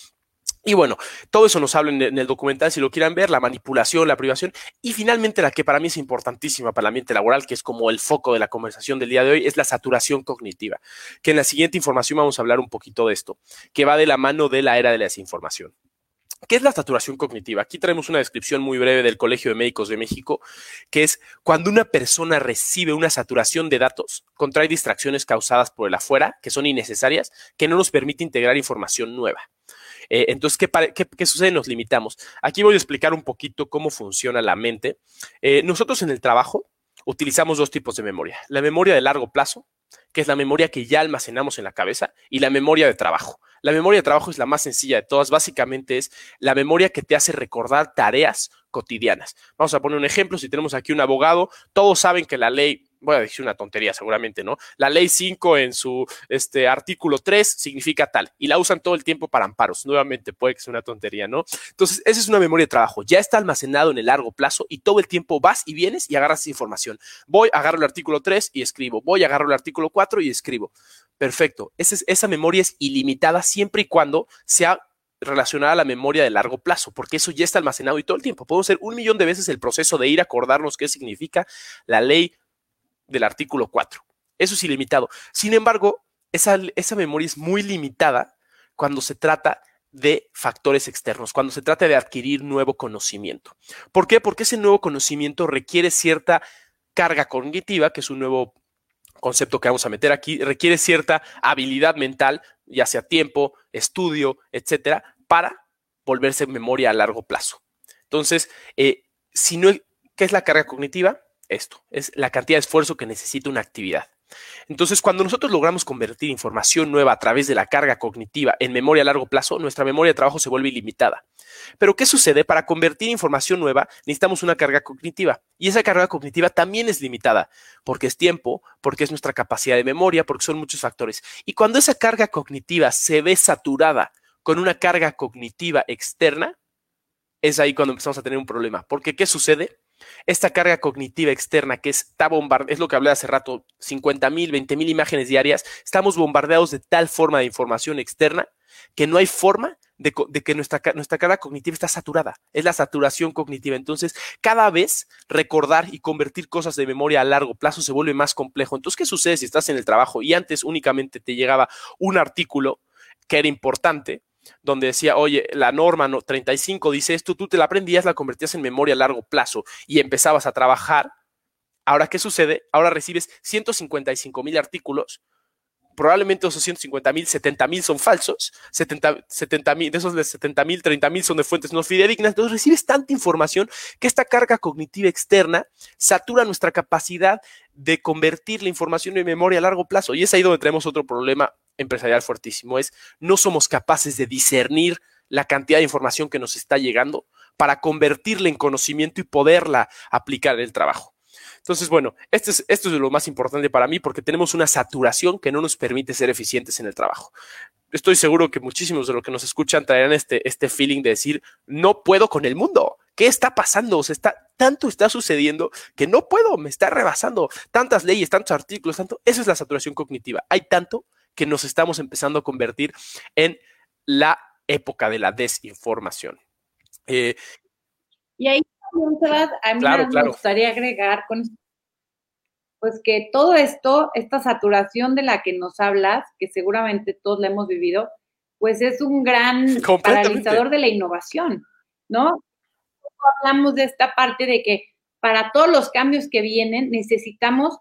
Y bueno, todo eso nos habla en el documental, si lo quieran ver, la manipulación, la privación. Y finalmente, la que para mí es importantísima para el ambiente laboral, que es como el foco de la conversación del día de hoy, es la saturación cognitiva. Que en la siguiente información vamos a hablar un poquito de esto, que va de la mano de la era de la desinformación. ¿Qué es la saturación cognitiva? Aquí traemos una descripción muy breve del Colegio de Médicos de México, que es cuando una persona recibe una saturación de datos, contrae distracciones causadas por el afuera, que son innecesarias, que no nos permite integrar información nueva. Eh, entonces, ¿qué, sucede? Nos limitamos. Aquí voy a explicar un poquito cómo funciona la mente. Eh, nosotros en el trabajo utilizamos dos tipos de memoria. La memoria de largo plazo, que es la memoria que ya almacenamos en la cabeza, y la memoria de trabajo. La memoria de trabajo es la más sencilla de todas. Básicamente es la memoria que te hace recordar tareas cotidianas. Vamos a poner un ejemplo. Si tenemos aquí un abogado, todos saben que la ley voy a decir una tontería seguramente, ¿no? La ley 5 en su este, artículo 3 significa tal y la usan todo el tiempo para amparos. Nuevamente puede que sea una tontería, ¿no? Entonces, esa es una memoria de trabajo. Ya está almacenado en el largo plazo y todo el tiempo vas y vienes y agarras esa información. Voy, agarro el artículo 3 y escribo. Voy, agarro el artículo 4 y escribo. Perfecto. Esa, esa memoria es ilimitada siempre y cuando sea relacionada a la memoria de largo plazo, porque eso ya está almacenado y todo el tiempo. Podemos hacer un millón de veces el proceso de ir a acordarnos qué significa la ley del artículo 4. Eso es ilimitado. Sin embargo, esa, esa memoria es muy limitada cuando se trata de factores externos, cuando se trata de adquirir nuevo conocimiento. ¿Por qué? Porque ese nuevo conocimiento requiere cierta carga cognitiva, que es un nuevo concepto que vamos a meter aquí, requiere cierta habilidad mental, ya sea tiempo, estudio, etcétera, para volverse memoria a largo plazo. Entonces, eh, si no, ¿qué es la carga cognitiva? Esto, es la cantidad de esfuerzo que necesita una actividad. Entonces, cuando nosotros logramos convertir información nueva a través de la carga cognitiva en memoria a largo plazo, nuestra memoria de trabajo se vuelve ilimitada. Pero, ¿qué sucede? Para convertir información nueva necesitamos una carga cognitiva. Y esa carga cognitiva también es limitada, porque es tiempo, porque es nuestra capacidad de memoria, porque son muchos factores. Y cuando esa carga cognitiva se ve saturada con una carga cognitiva externa, es ahí cuando empezamos a tener un problema. Porque, ¿qué sucede? Esta carga cognitiva externa que está bombardeada, es lo que hablé hace rato, 50 mil, 20 mil imágenes diarias, estamos bombardeados de tal forma de información externa que no hay forma de, que nuestra, nuestra, carga cognitiva está saturada. Es la saturación cognitiva. Entonces, cada vez recordar y convertir cosas de memoria a largo plazo se vuelve más complejo. Entonces, ¿qué sucede si estás en el trabajo y antes únicamente te llegaba un artículo que era importante? Donde decía, oye, la norma 35 dice esto, tú te la aprendías, la convertías en memoria a largo plazo y empezabas a trabajar. Ahora, ¿qué sucede? Ahora recibes 155 mil artículos. Probablemente esos 150 mil, 70 mil son falsos, 70 mil, de esos de 70 mil, 30 mil son de fuentes no fidedignas. Entonces recibes tanta información que esta carga cognitiva externa satura nuestra capacidad de convertir la información en memoria a largo plazo. Y es ahí donde tenemos otro problema empresarial fuertísimo, es no somos capaces de discernir la cantidad de información que nos está llegando para convertirla en conocimiento y poderla aplicar en el trabajo. Entonces, bueno, esto es, esto es lo más importante para mí porque tenemos una saturación que no nos permite ser eficientes en el trabajo. Estoy seguro que muchísimos de los que nos escuchan traerán este, este feeling de decir, no puedo con el mundo. ¿Qué está pasando? O sea, está, tanto está sucediendo que no puedo, me está rebasando. Tantas leyes, tantos artículos, tanto. Eso es la saturación cognitiva. Hay tanto que nos estamos empezando a convertir en la época de la desinformación. Eh, y ahí, a mí me gustaría agregar con pues que todo esto, esta saturación de la que nos hablas, que seguramente todos la hemos vivido, pues es un gran paralizador de la innovación, ¿no? Hablamos de esta parte de que para todos los cambios que vienen necesitamos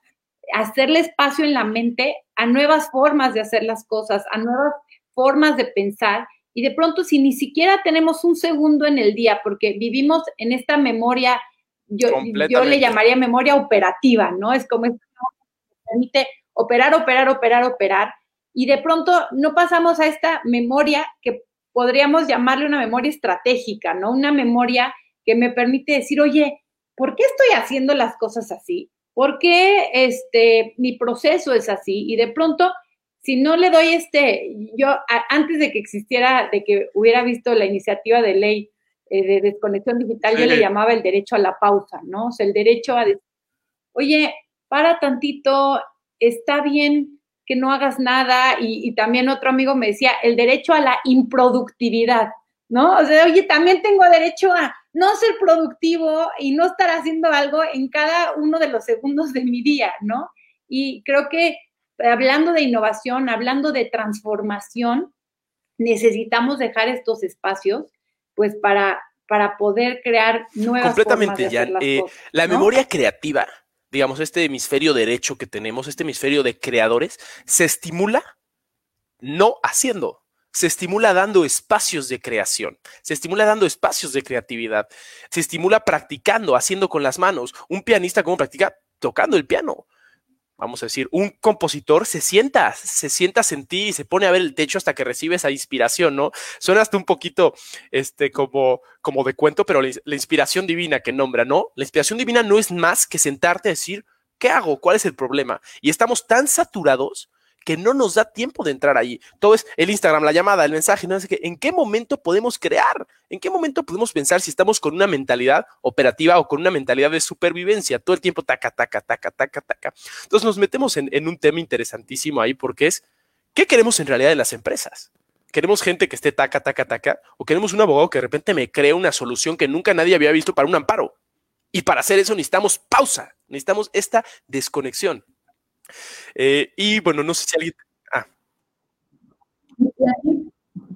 hacerle espacio en la mente a nuevas formas de hacer las cosas, a nuevas formas de pensar. Y de pronto, si ni siquiera tenemos un segundo en el día, porque vivimos en esta memoria, yo, yo le llamaría memoria operativa, ¿no? Es como esto que permite operar, operar, operar, operar. Y de pronto no pasamos a esta memoria que podríamos llamarle una memoria estratégica, ¿no? Una memoria que me permite decir, oye, ¿por qué estoy haciendo las cosas así? ¿Por qué este, mi proceso es así? Y de pronto, si no le doy este, yo antes de que existiera, de que hubiera visto la iniciativa de ley eh, de desconexión digital, yo le llamaba el derecho a la pausa, ¿no? O sea, el derecho a decir, oye, para tantito, está bien que no hagas nada. Y, y también otro amigo me decía, el derecho a la improductividad, ¿no? O sea, oye, también tengo derecho a no ser productivo y no estar haciendo algo en cada uno de los segundos de mi día, ¿no? Y creo que hablando de innovación, hablando de transformación, necesitamos dejar estos espacios, pues para, para poder crear nuevas Completamente, formas de hacer eh, La memoria creativa, digamos, este hemisferio derecho que tenemos, este hemisferio de creadores, se estimula no haciendo se estimula dando espacios de creación, se estimula dando espacios de creatividad, se estimula practicando, haciendo con las manos. Un pianista, ¿cómo practica? Tocando el piano. Vamos a decir, un compositor se sienta, se sienta a sentir y se pone a ver el techo hasta que recibe esa inspiración, ¿no? Suena hasta un poquito este, como, como de cuento, pero la, la inspiración divina que nombra, ¿no? La inspiración divina no es más que sentarte a decir, ¿qué hago? ¿Cuál es el problema? Y estamos tan saturados que no nos da tiempo de entrar ahí. Todo es el Instagram, la llamada, el mensaje, no sé qué. ¿En qué momento podemos crear? ¿En qué momento podemos pensar si estamos con una mentalidad operativa o con una mentalidad de supervivencia? Todo el tiempo taca, taca, taca, taca, taca. Entonces nos metemos en, un tema interesantísimo ahí porque es, ¿qué queremos en realidad en las empresas? ¿Queremos gente que esté taca, taca, taca? ¿O queremos un abogado que de repente me cree una solución que nunca nadie había visto para un amparo? Y para hacer eso necesitamos pausa, necesitamos esta desconexión. Eh, y bueno, no sé si alguien. Ah.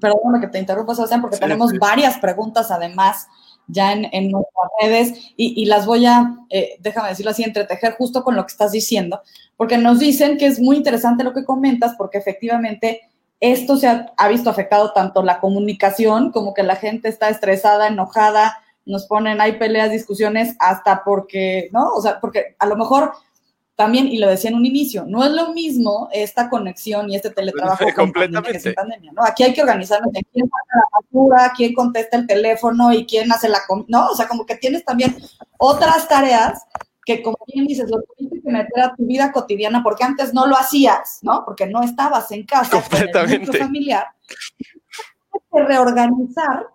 Perdón que te interrumpa, Sebastián, porque tenemos varias preguntas además ya en, en nuestras redes y, y, las voy a, eh, déjame decirlo así, entretejer justo con lo que estás diciendo, porque nos dicen que es muy interesante lo que comentas, porque efectivamente esto se ha, ha visto afectado tanto la comunicación como que la gente está estresada, enojada, nos ponen, hay peleas, discusiones, hasta porque, ¿no? O sea, porque a lo mejor también, y lo decía en un inicio, no es lo mismo esta conexión y este teletrabajo completamente que pandemia, ¿no? Aquí hay que organizarnos de quién paga la factura, quién contesta el teléfono y quién hace la, ¿no? O sea, como que tienes también otras tareas que como bien dices, lo tienes que meter a tu vida cotidiana porque antes no lo hacías, ¿no? Porque no estabas en casa completamente. con el familiar. Tienes que reorganizar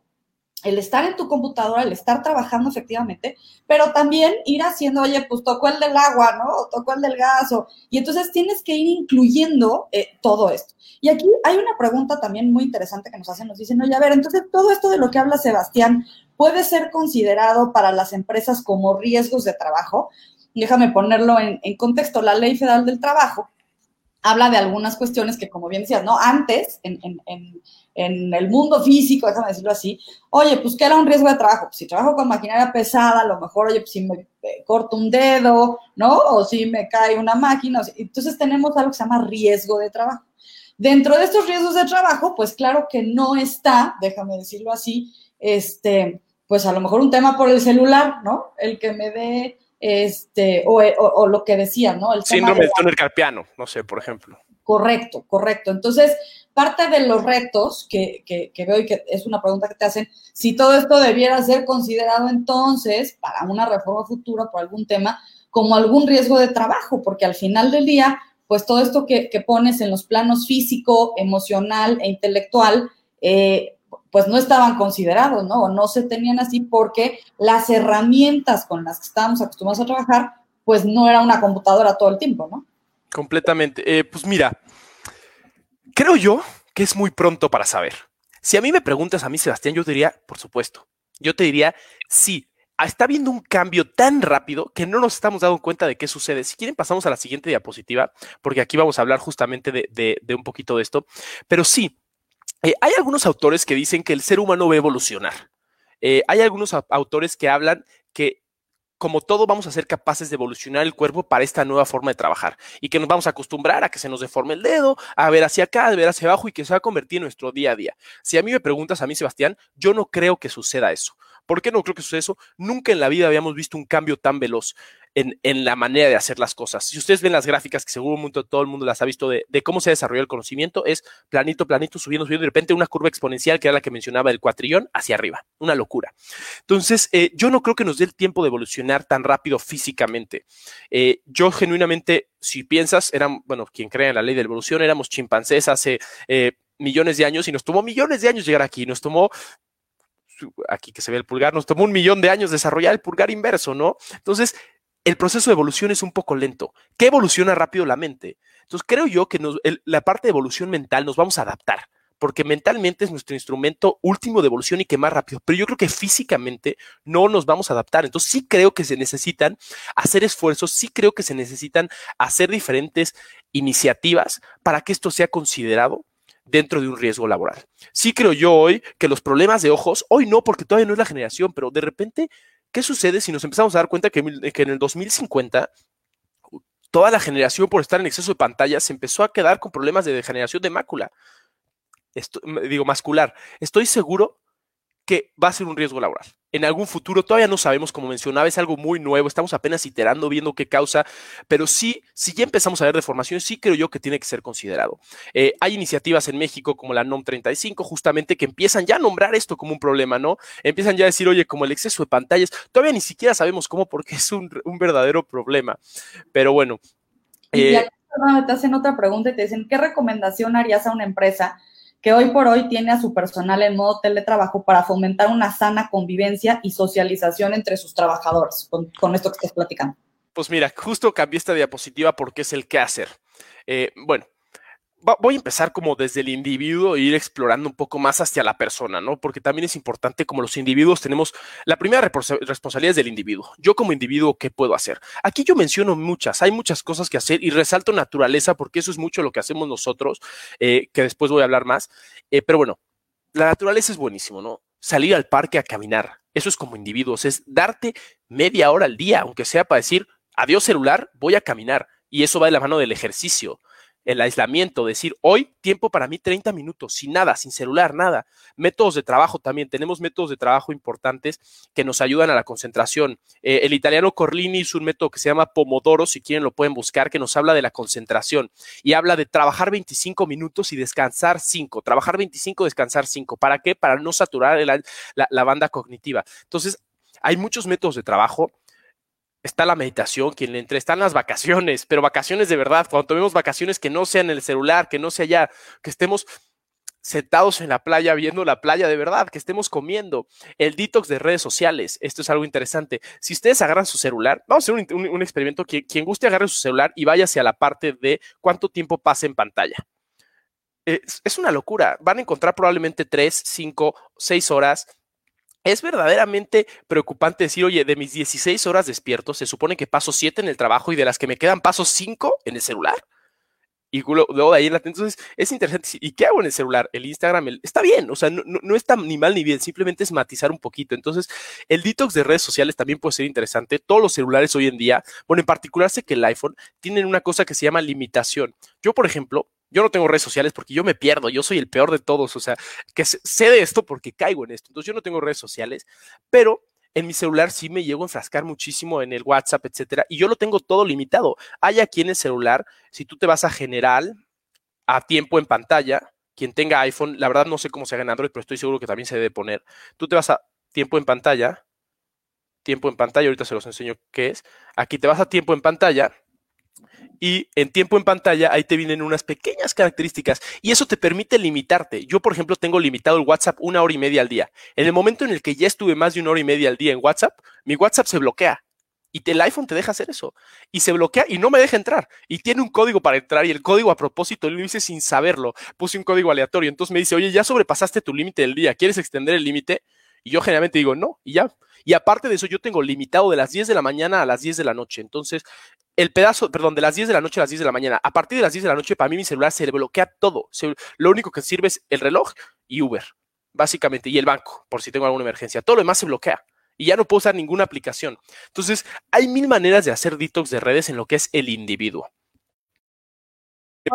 el estar en tu computadora, el estar trabajando efectivamente, pero también ir haciendo, oye, pues tocó el del agua, ¿no? O tocó el del gas, o, y entonces tienes que ir incluyendo eh, todo esto. Y aquí hay una pregunta también muy interesante que nos hacen, nos dicen, oye, a ver, entonces todo esto de lo que habla Sebastián puede ser considerado para las empresas como riesgos de trabajo. Déjame ponerlo en, en contexto, la Ley Federal del Trabajo habla de algunas cuestiones que, como bien decías, ¿no? Antes, en, en, en, el mundo físico, déjame decirlo así, oye, pues, ¿qué era un riesgo de trabajo? Pues, si trabajo con maquinaria pesada, a lo mejor, oye, pues, si me corto un dedo, ¿no? O si me cae una máquina. entonces, tenemos algo que se llama riesgo de trabajo. Dentro de estos riesgos de trabajo, pues, claro que no está, déjame decirlo así, este, pues, a lo mejor un tema por el celular, ¿no? El que me dé este, o, o, o, lo que decía, ¿no? El Síndrome del túnel carpiano, no sé, por ejemplo. Correcto, correcto. Entonces, parte de los retos que, que, que, veo y que es una pregunta que te hacen, si todo esto debiera ser considerado entonces para una reforma futura por algún tema como algún riesgo de trabajo, porque al final del día, pues todo esto que, que pones en los planos físico, emocional e intelectual, eh, pues no estaban considerados, ¿no? O no se tenían así porque las herramientas con las que estábamos acostumbrados a trabajar, pues no era una computadora todo el tiempo, ¿no? Completamente. Eh, pues mira, creo yo que es muy pronto para saber. Si a mí me preguntas a mí, Sebastián, yo diría, por supuesto, yo te diría, sí, está habiendo un cambio tan rápido que no nos estamos dando cuenta de qué sucede. Si quieren, pasamos a la siguiente diapositiva, porque aquí vamos a hablar justamente de un poquito de esto. Pero sí, eh, hay algunos autores que dicen que el ser humano va a evolucionar. Eh, hay algunos autores que hablan que como todo vamos a ser capaces de evolucionar el cuerpo para esta nueva forma de trabajar y que nos vamos a acostumbrar a que se nos deforme el dedo, a ver hacia acá, a ver hacia abajo y que se va a convertir en nuestro día a día. Si a mí me preguntas, a mí Sebastián, yo no creo que suceda eso. ¿Por qué no creo que suceda eso? Nunca en la vida habíamos visto un cambio tan veloz en, en, la manera de hacer las cosas. Si ustedes ven las gráficas, que seguro mundo, todo el mundo las ha visto, de, de, cómo se desarrolló el conocimiento, es planito, planito, subiendo, subiendo, de repente una curva exponencial, que era la que mencionaba el cuatrillón, hacia arriba. Una locura. Entonces, eh, yo no creo que nos dé el tiempo de evolucionar tan rápido físicamente. Eh, yo genuinamente, si piensas, eran, bueno, quien cree en la ley de la evolución, éramos chimpancés hace... Eh, millones de años y nos tomó millones de años llegar aquí, nos tomó aquí que se ve el pulgar, nos tomó un millón de años desarrollar el pulgar inverso, ¿no? Entonces, el proceso de evolución es un poco lento. ¿Qué evoluciona rápido la mente? Entonces, creo yo que la parte de evolución mental nos vamos a adaptar, porque mentalmente es nuestro instrumento último de evolución y que más rápido, pero yo creo que físicamente no nos vamos a adaptar. Entonces, sí creo que se necesitan hacer esfuerzos, sí creo que se necesitan hacer diferentes iniciativas para que esto sea considerado dentro de un riesgo laboral. Sí creo yo hoy que los problemas de ojos, hoy no, porque todavía no es la generación, pero de repente ¿Qué sucede si nos empezamos a dar cuenta que, que en el 2050 toda la generación por estar en exceso de pantallas se empezó a quedar con problemas de degeneración de mácula? digo mascular, estoy seguro que va a ser un riesgo laboral. En algún futuro, todavía no sabemos, como mencionaba, es algo muy nuevo, estamos apenas iterando, viendo qué causa, pero sí, si ya empezamos a ver deformaciones, sí creo yo que tiene que ser considerado. Eh, hay iniciativas en México como la NOM 35, justamente, que empiezan ya a nombrar esto como un problema, ¿no? Empiezan ya a decir, oye, como el exceso de pantallas, todavía ni siquiera sabemos cómo, porque es un, verdadero problema. Pero bueno. y eh, te hacen otra pregunta y te dicen, ¿qué recomendación harías a una empresa? Que hoy por hoy tiene a su personal en modo teletrabajo para fomentar una sana convivencia y socialización entre sus trabajadores, con, esto que estás platicando. Pues mira, justo cambié esta diapositiva porque es el qué hacer. Eh, bueno, voy a empezar como desde el individuo e ir explorando un poco más hacia la persona, ¿no? Porque también es importante como los individuos tenemos, la primera responsabilidad es del individuo. Yo como individuo, ¿qué puedo hacer? Aquí yo menciono muchas, hay muchas cosas que hacer y resalto naturaleza porque eso es mucho lo que hacemos nosotros, eh, que después voy a hablar más. Eh, pero bueno, la naturaleza es buenísimo, ¿no? Salir al parque a caminar, eso es como individuos, es darte media hora al día, aunque sea para decir, adiós celular, voy a caminar. Y eso va de la mano del ejercicio el aislamiento, decir, hoy tiempo para mí 30 minutos, sin nada, sin celular, nada. Métodos de trabajo también, tenemos métodos de trabajo importantes que nos ayudan a la concentración. Eh, el italiano Corlini hizo un método que se llama Pomodoro, si quieren lo pueden buscar, que nos habla de la concentración y habla de trabajar 25 minutos y descansar 5, trabajar 25, descansar 5. ¿Para qué? Para no saturar la, la banda cognitiva. Entonces, hay muchos métodos de trabajo está la meditación, quien le entre, están las vacaciones, pero vacaciones de verdad, cuando tomemos vacaciones que no sean el celular, que no sea ya, que estemos sentados en la playa viendo la playa de verdad, que estemos comiendo. El detox de redes sociales, esto es algo interesante. Si ustedes agarran su celular, vamos a hacer un, experimento, que, quien guste agarre su celular y vaya hacia la parte de cuánto tiempo pasa en pantalla. Es, es una locura. Van a encontrar probablemente tres, cinco, seis horas es verdaderamente preocupante decir, oye, de mis 16 horas despiertos, se supone que paso 7 en el trabajo y de las que me quedan paso 5 en el celular. Y luego de ahí en la... Entonces, es interesante. ¿Y qué hago en el celular? El Instagram está bien, o sea, no, no, está ni mal ni bien, simplemente es matizar un poquito. Entonces, el detox de redes sociales también puede ser interesante. Todos los celulares hoy en día, bueno, en particular sé que el iPhone, tienen una cosa que se llama limitación. Yo, por ejemplo, yo no tengo redes sociales porque yo me pierdo, yo soy el peor de todos, o sea, que sé de esto porque caigo en esto. Entonces yo no tengo redes sociales, pero en mi celular sí me llego a enfrascar muchísimo en el WhatsApp, etcétera, y yo lo tengo todo limitado. Hay aquí en el celular, si tú te vas a general, a tiempo en pantalla, quien tenga iPhone, la verdad no sé cómo se haga en Android, pero estoy seguro que también se debe poner. Tú te vas a tiempo en pantalla, tiempo en pantalla, ahorita se los enseño qué es. Aquí te vas a tiempo en pantalla y en tiempo en pantalla ahí te vienen unas pequeñas características y eso te permite limitarte. Yo, por ejemplo, tengo limitado el WhatsApp una hora y media al día. En el momento en el que ya estuve más de una hora y media al día en WhatsApp, mi WhatsApp se bloquea. Y el iPhone te deja hacer eso. Y se bloquea y no me deja entrar. Y tiene un código para entrar. Y el código a propósito lo hice sin saberlo. Puse un código aleatorio. Entonces me dice, oye, ya sobrepasaste tu límite del día. ¿Quieres extender el límite? Y yo generalmente digo, no, y ya. Y aparte de eso, yo tengo limitado de las 10 de la mañana a las 10 de la noche. Entonces, el pedazo, perdón, de las 10 de la noche a las 10 de la mañana. A partir de las 10 de la noche, para mí mi celular se bloquea todo. lo único que sirve es el reloj y Uber, básicamente, y el banco, por si tengo alguna emergencia. Todo lo demás se bloquea y ya no puedo usar ninguna aplicación. Entonces, hay mil maneras de hacer detox de redes en lo que es el individuo.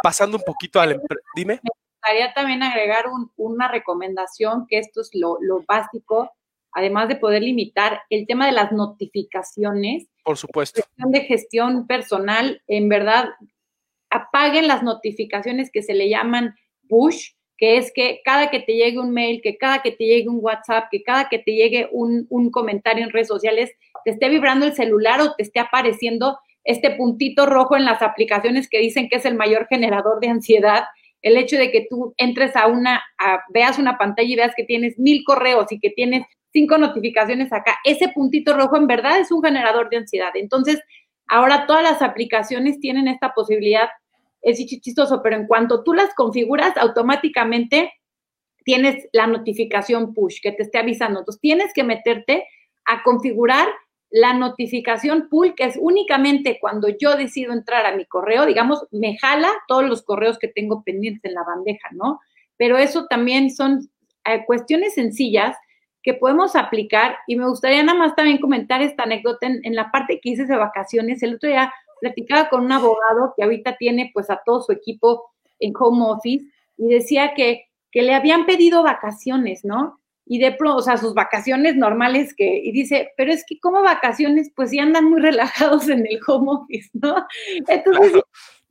Pasando un poquito al... Dime. Me gustaría también agregar una recomendación, que esto es lo básico, además de poder limitar el tema de las notificaciones por supuesto. de gestión personal, en verdad, apaguen las notificaciones que se le llaman push, que es que cada que te llegue un mail, que cada que te llegue un WhatsApp, que cada que te llegue un, un comentario en redes sociales, te esté vibrando el celular o te esté apareciendo este puntito rojo en las aplicaciones que dicen que es el mayor generador de ansiedad, el hecho de que tú entres a una, veas una pantalla y veas que tienes mil correos y que tienes cinco notificaciones acá. Ese puntito rojo en verdad es un generador de ansiedad. Entonces, ahora todas las aplicaciones tienen esta posibilidad. Es chistoso, pero en cuanto tú las configuras, automáticamente tienes la notificación push que te esté avisando. Entonces, tienes que meterte a configurar la notificación pull, que es únicamente cuando yo decido entrar a mi correo, digamos, me jala todos los correos que tengo pendientes en la bandeja, ¿no? Pero eso también son eh, cuestiones sencillas que podemos aplicar y me gustaría nada más también comentar esta anécdota en, la parte que hice de vacaciones. El otro día platicaba con un abogado que ahorita tiene pues a todo su equipo en home office y decía que que le habían pedido vacaciones, ¿no? Y de pronto, o sea, sus vacaciones normales que, y dice, pero es que como vacaciones, pues sí andan muy relajados en el home office, ¿no? Entonces,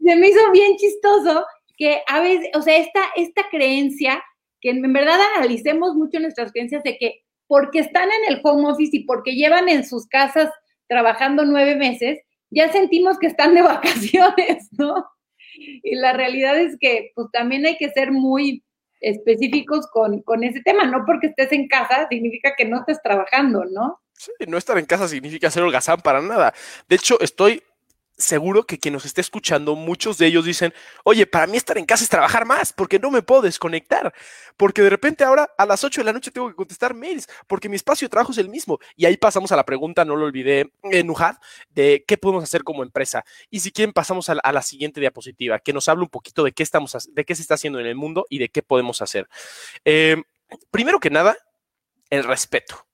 se me hizo bien chistoso que a veces, o sea, esta, esta creencia, que en verdad analicemos mucho nuestras creencias de que porque están en el home office y porque llevan en sus casas trabajando nueve meses, ya sentimos que están de vacaciones, ¿no? Y la realidad es que pues también hay que ser muy específicos con, con ese tema, no porque estés en casa significa que no estés trabajando, ¿no? Sí, no estar en casa significa ser holgazán para nada. De hecho, estoy seguro que quien nos esté escuchando, muchos de ellos dicen, oye, para mí estar en casa es trabajar más, porque no me puedo desconectar, porque de repente ahora a las 8 de la noche tengo que contestar mails, porque mi espacio de trabajo es el mismo. Y ahí pasamos a la pregunta, no lo olvidé, en de qué podemos hacer como empresa. Y si quieren, pasamos a la, siguiente diapositiva, que nos habla un poquito de qué, estamos, de qué se está haciendo en el mundo y de qué podemos hacer. Eh, primero que nada, el respeto.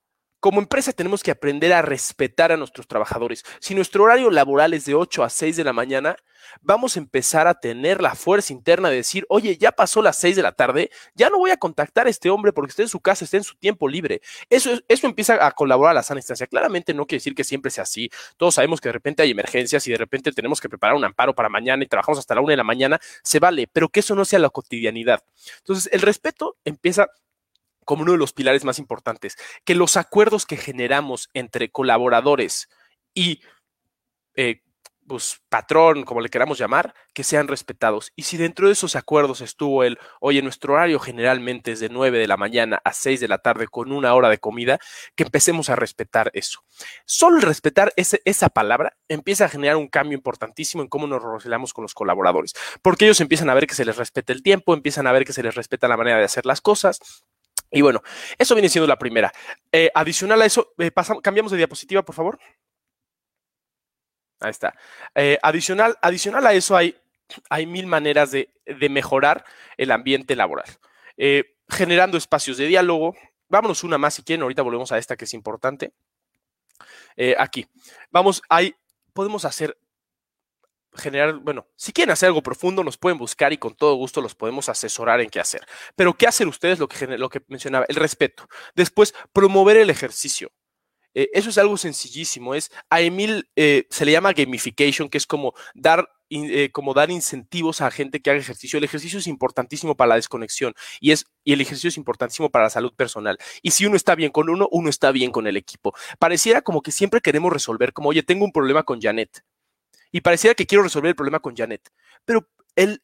Como empresa tenemos que aprender a respetar a nuestros trabajadores. Si nuestro horario laboral es de 8 a 6 de la mañana, vamos a empezar a tener la fuerza interna de decir, oye, ya pasó las 6 de la tarde, ya no voy a contactar a este hombre porque está en su casa, está en su tiempo libre. Eso, eso empieza a colaborar a la sana instancia. Claramente no quiere decir que siempre sea así. Todos sabemos que de repente hay emergencias y de repente tenemos que preparar un amparo para mañana y trabajamos hasta la 1 de la mañana, se vale, pero que eso no sea la cotidianidad. Entonces, el respeto empieza como uno de los pilares más importantes, que los acuerdos que generamos entre colaboradores y eh, pues, patrón, como le queramos llamar, que sean respetados. Y si dentro de esos acuerdos estuvo el, oye, nuestro horario generalmente es de 9 de la mañana a 6 de la tarde con una hora de comida, que empecemos a respetar eso. Solo respetar esa palabra empieza a generar un cambio importantísimo en cómo nos relacionamos con los colaboradores, porque ellos empiezan a ver que se les respeta el tiempo, empiezan a ver que se les respeta la manera de hacer las cosas y bueno, eso viene siendo la primera. Eh, adicional a eso, eh, pasamos, cambiamos de diapositiva, por favor. Ahí está. Eh, adicional, adicional a eso hay, hay mil maneras de, de mejorar el ambiente laboral. generando espacios de diálogo. Vámonos una más si quieren, ahorita volvemos a esta que es importante. aquí. Vamos, ahí podemos hacer generar, bueno, si quieren hacer algo profundo, nos pueden buscar y con todo gusto los podemos asesorar en qué hacer. Pero ¿qué hacen ustedes? Lo que, lo que mencionaba, el respeto. Después, promover el ejercicio. Eh, eso es algo sencillísimo. Es a Emil eh, se le llama gamification, que es como dar, eh, como dar incentivos a gente que haga ejercicio. El ejercicio es importantísimo para la desconexión y, es, y el ejercicio es importantísimo para la salud personal. Y si uno está bien con uno, uno está bien con el equipo. Pareciera como que siempre queremos resolver, como, oye, tengo un problema con Janet y pareciera que quiero resolver el problema con Janet, pero el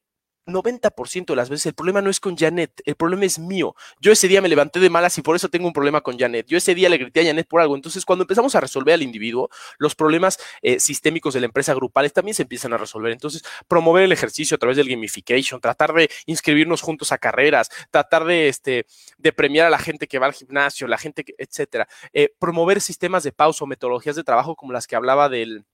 90% de las veces el problema no es con Janet, el problema es mío. Yo ese día me levanté de malas y por eso tengo un problema con Janet. Yo ese día le grité a Janet por algo. Entonces, cuando empezamos a resolver al individuo, los problemas eh, sistémicos de la empresa grupales también se empiezan a resolver. Entonces, promover el ejercicio a través del gamification, tratar de inscribirnos juntos a carreras, tratar de, este, de premiar a la gente que va al gimnasio, la gente, que, etcétera. Eh, promover sistemas de pausa o metodologías de trabajo como las que hablaba del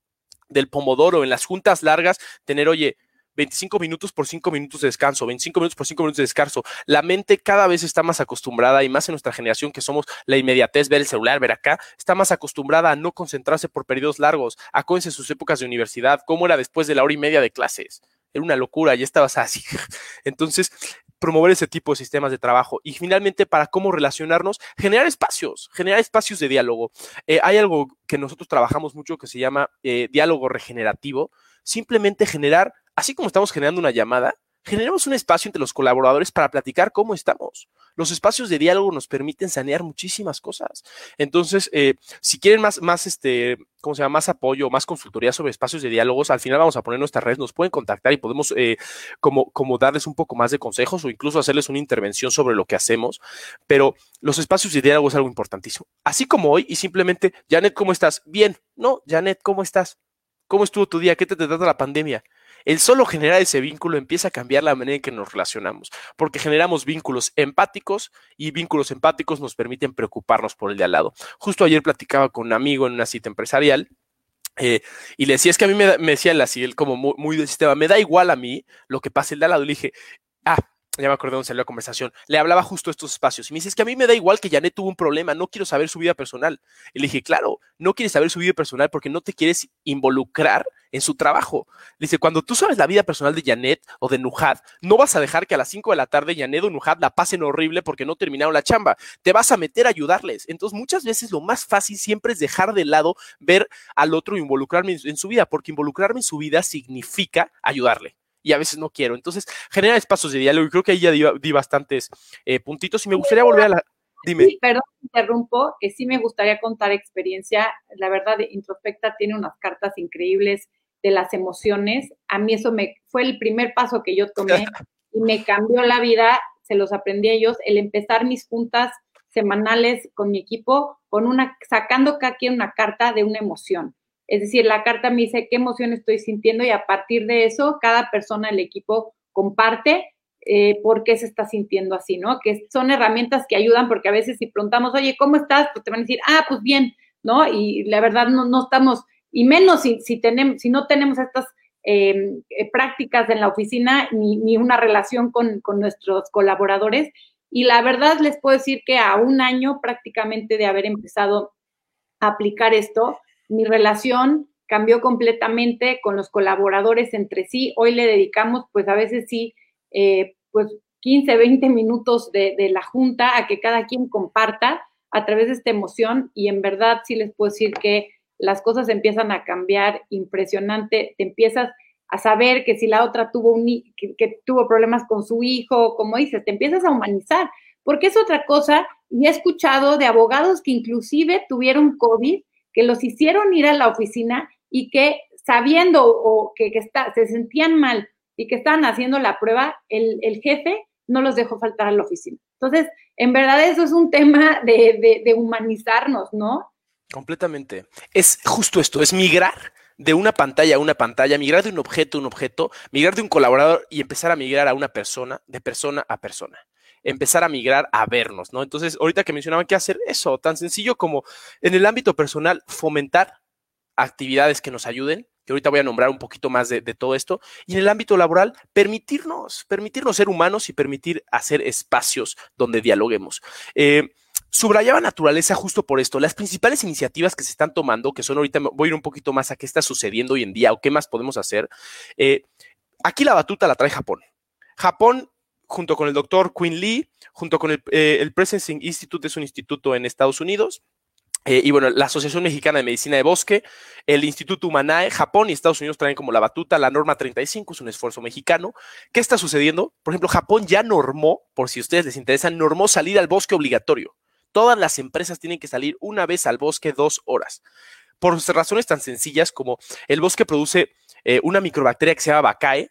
del pomodoro, en las juntas largas, tener, oye, 25 minutos por 5 minutos de descanso, 25 minutos por 5 minutos de descanso. La mente cada vez está más acostumbrada y más en nuestra generación que somos la inmediatez, ver el celular, ver acá, está más acostumbrada a no concentrarse por periodos largos. Acuérdense sus épocas de universidad, cómo era después de la hora y media de clases. Era una locura, ya estabas así. Entonces, promover ese tipo de sistemas de trabajo. Y finalmente, para cómo relacionarnos, generar espacios, generar espacios de diálogo. Eh, hay algo que nosotros trabajamos mucho que se llama eh, diálogo regenerativo. Simplemente generar, así como estamos generando una llamada, generemos un espacio entre los colaboradores para platicar cómo estamos. Los espacios de diálogo nos permiten sanear muchísimas cosas. Entonces, eh, si quieren más, más, este, ¿cómo se llama? Más apoyo, más consultoría sobre espacios de diálogos, al final vamos a poner nuestras redes, nos pueden contactar y podemos eh, como, como darles un poco más de consejos o incluso hacerles una intervención sobre lo que hacemos. Pero los espacios de diálogo es algo importantísimo. Así como hoy y simplemente, Janet, ¿cómo estás? Bien. No, Janet, ¿cómo estás? ¿Cómo estuvo tu día? ¿Qué te trata la pandemia? El solo generar ese vínculo empieza a cambiar la manera en que nos relacionamos, porque generamos vínculos empáticos y vínculos empáticos nos permiten preocuparnos por el de al lado. Justo ayer platicaba con un amigo en una cita empresarial eh, y le decía, es que a mí me, decía él así, él como muy, muy del sistema, me da igual a mí lo que pase el de al lado. Y le dije, ah, ya me acordé dónde salió la conversación, le hablaba justo estos espacios y me dice, es que a mí me da igual que Janet tuvo un problema, no quiero saber su vida personal. Y le dije, claro, no quieres saber su vida personal porque no te quieres involucrar en su trabajo. Le dice, cuando tú sabes la vida personal de Janet o de Nujad, no vas a dejar que a las 5 de la tarde Janet o Nujad la pasen horrible porque no terminaron la chamba. Te vas a meter a ayudarles. Entonces, muchas veces lo más fácil siempre es dejar de lado ver al otro e involucrarme en su vida, porque involucrarme en su vida significa ayudarle y a veces no quiero. Entonces, genera espacios de diálogo y creo que ahí ya di, bastantes eh, puntitos y me gustaría volver a la... Dime. Sí, perdón, interrumpo, que sí me gustaría contar experiencia. La verdad, Introspecta tiene unas cartas increíbles de las emociones. A mí eso me fue el primer paso que yo tomé y me cambió la vida. Se los aprendí a ellos, el empezar mis juntas semanales con mi equipo, con una, sacando cada quien una carta de una emoción. Es decir, la carta me dice qué emoción estoy sintiendo y a partir de eso, cada persona del equipo comparte eh, por qué se está sintiendo así, ¿no? Que son herramientas que ayudan porque a veces si preguntamos, oye, ¿cómo estás? Pues te van a decir, ah, pues bien, ¿no? Y la verdad no, no estamos, y menos si, si, tenemos, si no tenemos estas em, eh, prácticas en la oficina ni, ni una relación con, con nuestros colaboradores. Y la verdad les puedo decir que a un año prácticamente de haber empezado a aplicar esto, mi relación cambió completamente con los colaboradores entre sí. Hoy le dedicamos, pues a veces sí, eh, pues 15, 20 minutos de, la junta a que cada quien comparta a través de esta emoción y en verdad sí les puedo decir que las cosas empiezan a cambiar impresionante, te empiezas a saber que si la otra tuvo un que, que tuvo problemas con su hijo, como dices, te empiezas a humanizar, porque es otra cosa y he escuchado de abogados que inclusive tuvieron COVID que los hicieron ir a la oficina y que sabiendo o que, está, se sentían mal y que estaban haciendo la prueba, el, jefe no los dejó faltar a la oficina. Entonces, en verdad eso es un tema de, de humanizarnos, ¿no? Completamente. Es justo esto, es migrar de una pantalla a una pantalla, migrar de un objeto a un objeto, migrar de un colaborador y empezar a migrar a una persona, de persona a persona empezar a migrar a vernos, ¿no? Entonces, ahorita que mencionaban que hacer eso, tan sencillo como en el ámbito personal, fomentar actividades que nos ayuden, que ahorita voy a nombrar un poquito más de, todo esto, y en el ámbito laboral, permitirnos, permitirnos ser humanos y permitir hacer espacios donde dialoguemos. Eh, subrayaba naturaleza justo por esto. Las principales iniciativas que se están tomando, que son ahorita, voy a ir un poquito más a qué está sucediendo hoy en día o qué más podemos hacer. Eh, aquí la batuta la trae Japón. Japón junto con el doctor Quinn Lee, junto con el, eh, Presencing Institute, es un instituto en Estados Unidos, eh, y bueno, la Asociación Mexicana de Medicina de Bosque, el Instituto Humanae, Japón y Estados Unidos traen como la batuta, la norma 35 es un esfuerzo mexicano. ¿Qué está sucediendo? Por ejemplo, Japón ya normó, por si a ustedes les interesa, normó salir al bosque obligatorio. Todas las empresas tienen que salir una vez al bosque dos horas. Por razones tan sencillas como el bosque produce eh, una microbacteria que se llama Bacae,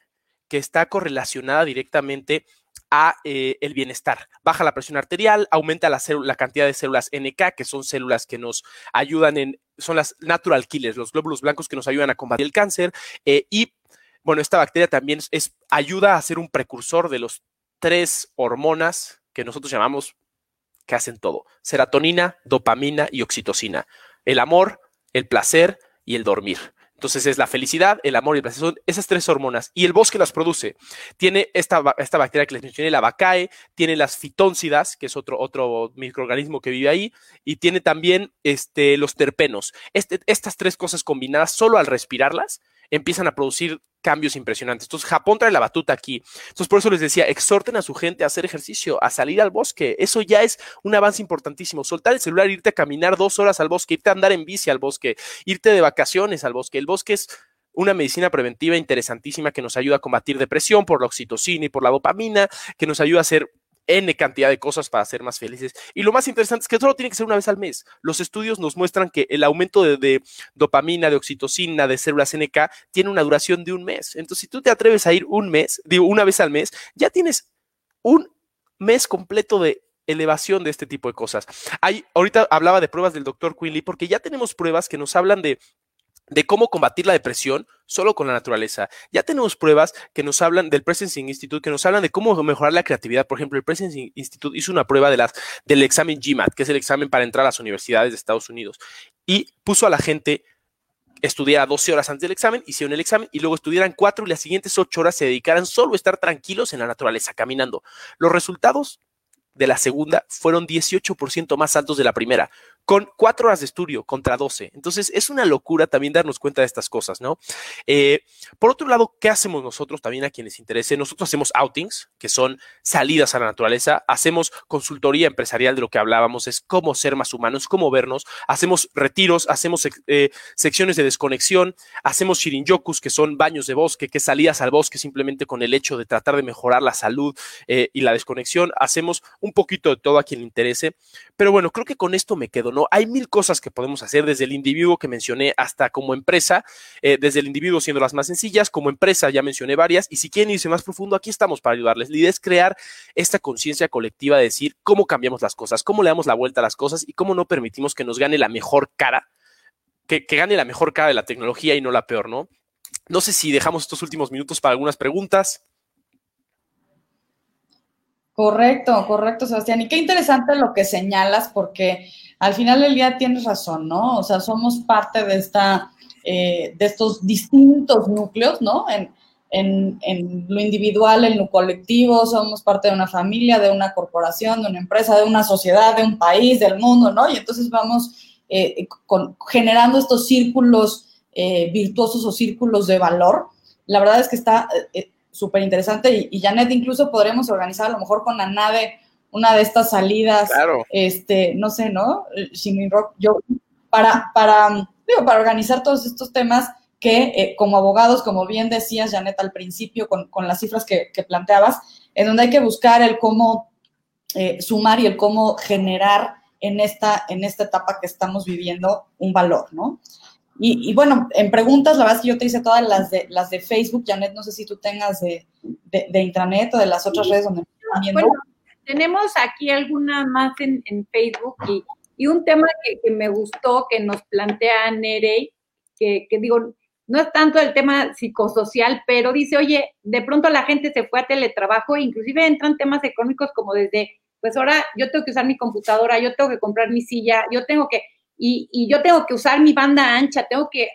que está correlacionada directamente a eh, el bienestar. Baja la presión arterial, aumenta la, la, cantidad de células NK, que son células que nos ayudan en, son las natural killers, los glóbulos blancos que nos ayudan a combatir el cáncer. Eh, y bueno, esta bacteria también es, ayuda a ser un precursor de los tres hormonas que nosotros llamamos que hacen todo. Serotonina, dopamina y oxitocina. El amor, el placer y el dormir. Entonces es la felicidad, el amor y el placer, son esas tres hormonas. Y el bosque las produce. Tiene esta, bacteria que les mencioné, la bacae, tiene las fitóncidas, que es otro, otro microorganismo que vive ahí, y tiene también este, los terpenos. Este, estas tres cosas combinadas, solo al respirarlas, empiezan a producir cambios impresionantes. Entonces, Japón trae la batuta aquí. Entonces, por eso les decía, exhorten a su gente a hacer ejercicio, a salir al bosque. Eso ya es un avance importantísimo. Soltar el celular, irte a caminar dos horas al bosque, irte a andar en bici al bosque, irte de vacaciones al bosque. El bosque es una medicina preventiva interesantísima que nos ayuda a combatir depresión por la oxitocina y por la dopamina, que nos ayuda a ser N cantidad de cosas para ser más felices. Y lo más interesante es que solo tiene que ser una vez al mes. Los estudios nos muestran que el aumento de, dopamina, de oxitocina, de células NK tiene una duración de un mes. Entonces, si tú te atreves a ir un mes, digo, una vez al mes, ya tienes un mes completo de elevación de este tipo de cosas. Hay, ahorita hablaba de pruebas del doctor Quinley porque ya tenemos pruebas que nos hablan de de cómo combatir la depresión solo con la naturaleza. Ya tenemos pruebas que nos hablan del Presencing Institute, que nos hablan de cómo mejorar la creatividad. Por ejemplo, el Presencing Institute hizo una prueba de las, del examen GMAT, que es el examen para entrar a las universidades de Estados Unidos, y puso a la gente estudiara 12 horas antes del examen, hicieron el examen y luego estudiaran 4 y las siguientes 8 horas se dedicaran solo a estar tranquilos en la naturaleza, caminando. Los resultados de la segunda fueron 18% más altos de la primera con cuatro horas de estudio contra 12. Entonces, es una locura también darnos cuenta de estas cosas, ¿no? Eh, por otro lado, ¿qué hacemos nosotros también a quienes interese? Nosotros hacemos outings, que son salidas a la naturaleza, hacemos consultoría empresarial de lo que hablábamos, es cómo ser más humanos, cómo vernos, hacemos retiros, hacemos eh, secciones de desconexión, hacemos shirinyokus, que son baños de bosque, que salidas al bosque simplemente con el hecho de tratar de mejorar la salud eh, y la desconexión, hacemos un poquito de todo a quien le interese, pero bueno, creo que con esto me quedo, ¿no? Hay mil cosas que podemos hacer desde el individuo que mencioné hasta como empresa, eh, desde el individuo siendo las más sencillas, como empresa ya mencioné varias, y si quieren irse más profundo, aquí estamos para ayudarles. La idea es crear esta conciencia colectiva de decir cómo cambiamos las cosas, cómo le damos la vuelta a las cosas y cómo no permitimos que nos gane la mejor cara, que gane la mejor cara de la tecnología y no la peor, ¿no? No sé si dejamos estos últimos minutos para algunas preguntas. Correcto, correcto, Sebastián. Y qué interesante lo que señalas, porque al final del día tienes razón, ¿no? O sea, somos parte de esta, eh, de estos distintos núcleos, ¿no? En, en, en, lo individual, en lo colectivo, somos parte de una familia, de una corporación, de una empresa, de una sociedad, de un país, del mundo, ¿no? Y entonces vamos eh, generando estos círculos eh, virtuosos o círculos de valor. La verdad es que está eh, súper interesante y, Janet, incluso podremos organizar a lo mejor con la nave una de estas salidas, este, no sé, ¿no? Rock, yo, para, para, digo, para organizar todos estos temas que eh, como abogados, como bien decías, Janet, al principio, con, con las cifras que, que, planteabas, en donde hay que buscar el cómo eh, sumar y el cómo generar en esta, en esta etapa que estamos viviendo un valor, ¿no? Y, bueno, en preguntas, la verdad es que yo te hice todas las de, las de Facebook, Janet, no sé si tú tengas de, de, intranet o de las otras redes donde viendo. Bueno, tenemos aquí alguna más en, en Facebook y, y, un tema que, que, me gustó que nos plantea Nerey, que, que digo, no es tanto el tema psicosocial, pero dice, oye, de pronto la gente se fue a teletrabajo, inclusive entran temas económicos como desde, pues ahora yo tengo que usar mi computadora, yo tengo que comprar mi silla, yo tengo que, y, yo tengo que usar mi banda ancha, tengo que,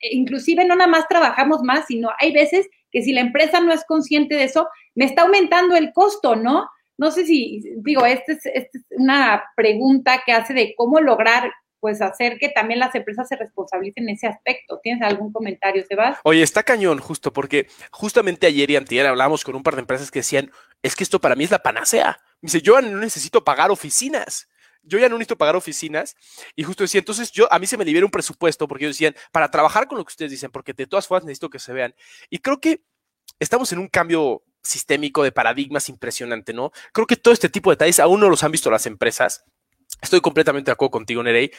inclusive no nada más trabajamos más, sino hay veces que si la empresa no es consciente de eso, me está aumentando el costo, ¿no? No sé si, digo, esta es, esta es una pregunta que hace de cómo lograr pues hacer que también las empresas se responsabilicen en ese aspecto. ¿Tienes algún comentario, Sebas? Oye, está cañón justo, porque justamente ayer y antier hablamos con un par de empresas que decían, es que esto para mí es la panacea. Me dice, yo no necesito pagar oficinas yo ya no necesito pagar oficinas y justo decía, entonces yo, a mí se me libera un presupuesto porque ellos decían, para trabajar con lo que ustedes dicen, porque de todas formas necesito que se vean. Y creo que estamos en un cambio sistémico de paradigmas impresionante, ¿no? Creo que todo este tipo de detalles aún no los han visto las empresas. Estoy completamente de acuerdo contigo, Nerey.